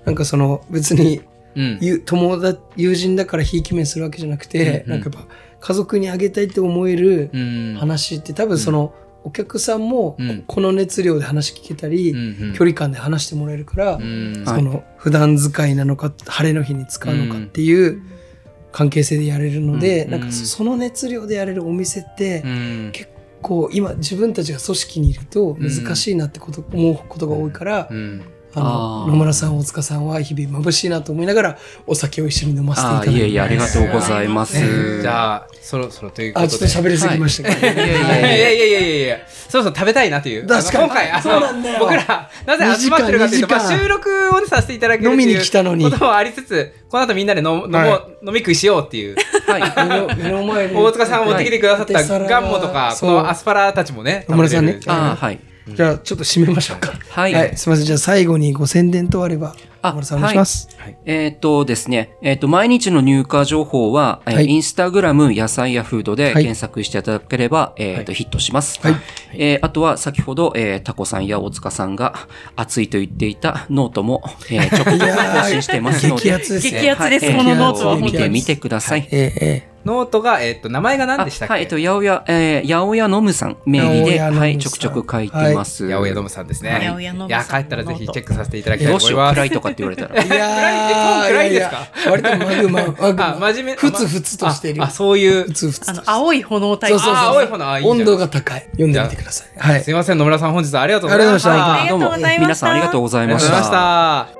Speaker 2: なんかその別に
Speaker 1: うん。
Speaker 2: ゆ友達友人だからひいき目するわけじゃなくて、
Speaker 1: うんうん。
Speaker 2: なんかやっぱ家族にあげたいって思える
Speaker 1: うん。
Speaker 2: 話って多分その、お客さんも
Speaker 1: うん。
Speaker 2: この熱量で話聞けたり、
Speaker 1: うん
Speaker 2: 距離感で話してもらえるから、
Speaker 1: うん。
Speaker 4: はい。
Speaker 2: その普段使いなのか晴れの日に使うのかっていう関係性でやれるので、
Speaker 1: うん
Speaker 2: なんかそその熱量でやれるお店って、
Speaker 1: うん。
Speaker 2: 結構今自分たちが組織にいると難しいなってこと、思うことが多いから、
Speaker 1: うん
Speaker 2: あの野村さん大塚さんは日々眩しいなと思いながらお酒を一緒に飲ませていた
Speaker 4: あ
Speaker 2: だいて。
Speaker 4: ーいえいえありがとうございます。
Speaker 1: じゃあそろそろということで。
Speaker 2: あちょっと喋りすぎましたけど、
Speaker 1: い。やいやいやいやいやいや。そろそろ食べたいなという。
Speaker 2: 確かに。
Speaker 1: 今回あの
Speaker 2: そうなんだよ。
Speaker 1: 僕らなぜ集まってるかというと、
Speaker 2: 2時間
Speaker 1: まあ、収録をねさせていただける
Speaker 2: 飲みに来たのに。
Speaker 1: っていうこともありつつこの後みんなで飲もう、
Speaker 2: は
Speaker 1: 飲み食いしようっていう。
Speaker 4: はい。
Speaker 2: 目の目の前に
Speaker 1: 大塚さんが持ってきてくださったガンモとかこのアスパラたちもね
Speaker 2: 野村さんね。
Speaker 4: あーはい。
Speaker 2: じゃあちょっと締めましょうか。
Speaker 4: はい。
Speaker 2: すみません。じゃあ最後にご宣伝とあれば
Speaker 4: あ
Speaker 2: お願いします、
Speaker 4: えっ、とですね、えっ、と、毎日の入荷情報は、えー
Speaker 2: はい。
Speaker 4: インスタグラムやさいやふうどで
Speaker 2: はい。
Speaker 4: 検索していただければ、えっ、と、ヒットします。
Speaker 2: はい。
Speaker 4: えーあとは、先ほど、えータコさんや大塚さんが熱いと言っていたノートも、えーちょこちょこ更新してますので、
Speaker 2: 激アツですね。
Speaker 3: 激アツです。
Speaker 4: はい
Speaker 3: このノートは
Speaker 4: 見てみてください。
Speaker 2: えええ
Speaker 1: ノートが、えっと名前が何でしたっけ？
Speaker 4: あはい、えっと、八百屋、えー、八百屋のむさん名義で、はい、ちょくちょく書いてます。
Speaker 1: 八百屋のむさんですね。
Speaker 3: 八百屋ノムさん
Speaker 1: いや、帰ったらぜひチェックさせていただきたい
Speaker 4: どうしよう、
Speaker 1: と思います。
Speaker 4: 暗いとかって言われたら。
Speaker 2: えいやー
Speaker 1: 暗いですか
Speaker 2: やや割とマグママグ
Speaker 1: あ、
Speaker 2: マ
Speaker 1: 真面目。
Speaker 2: ふつふつとしてる
Speaker 1: あ、あそういう
Speaker 2: ふ。つふつと
Speaker 3: あの、青い炎タイプ。
Speaker 2: そうそうそう
Speaker 1: あ青い炎あいい
Speaker 2: 温度が高い読んでみてくださいはい
Speaker 1: すいません、野村さん、本日はありがとうございました。
Speaker 2: ありがとうございました
Speaker 3: ありがとうございました
Speaker 4: 皆さんありがとうございまし
Speaker 1: ありがとうございま
Speaker 4: た
Speaker 1: し。た。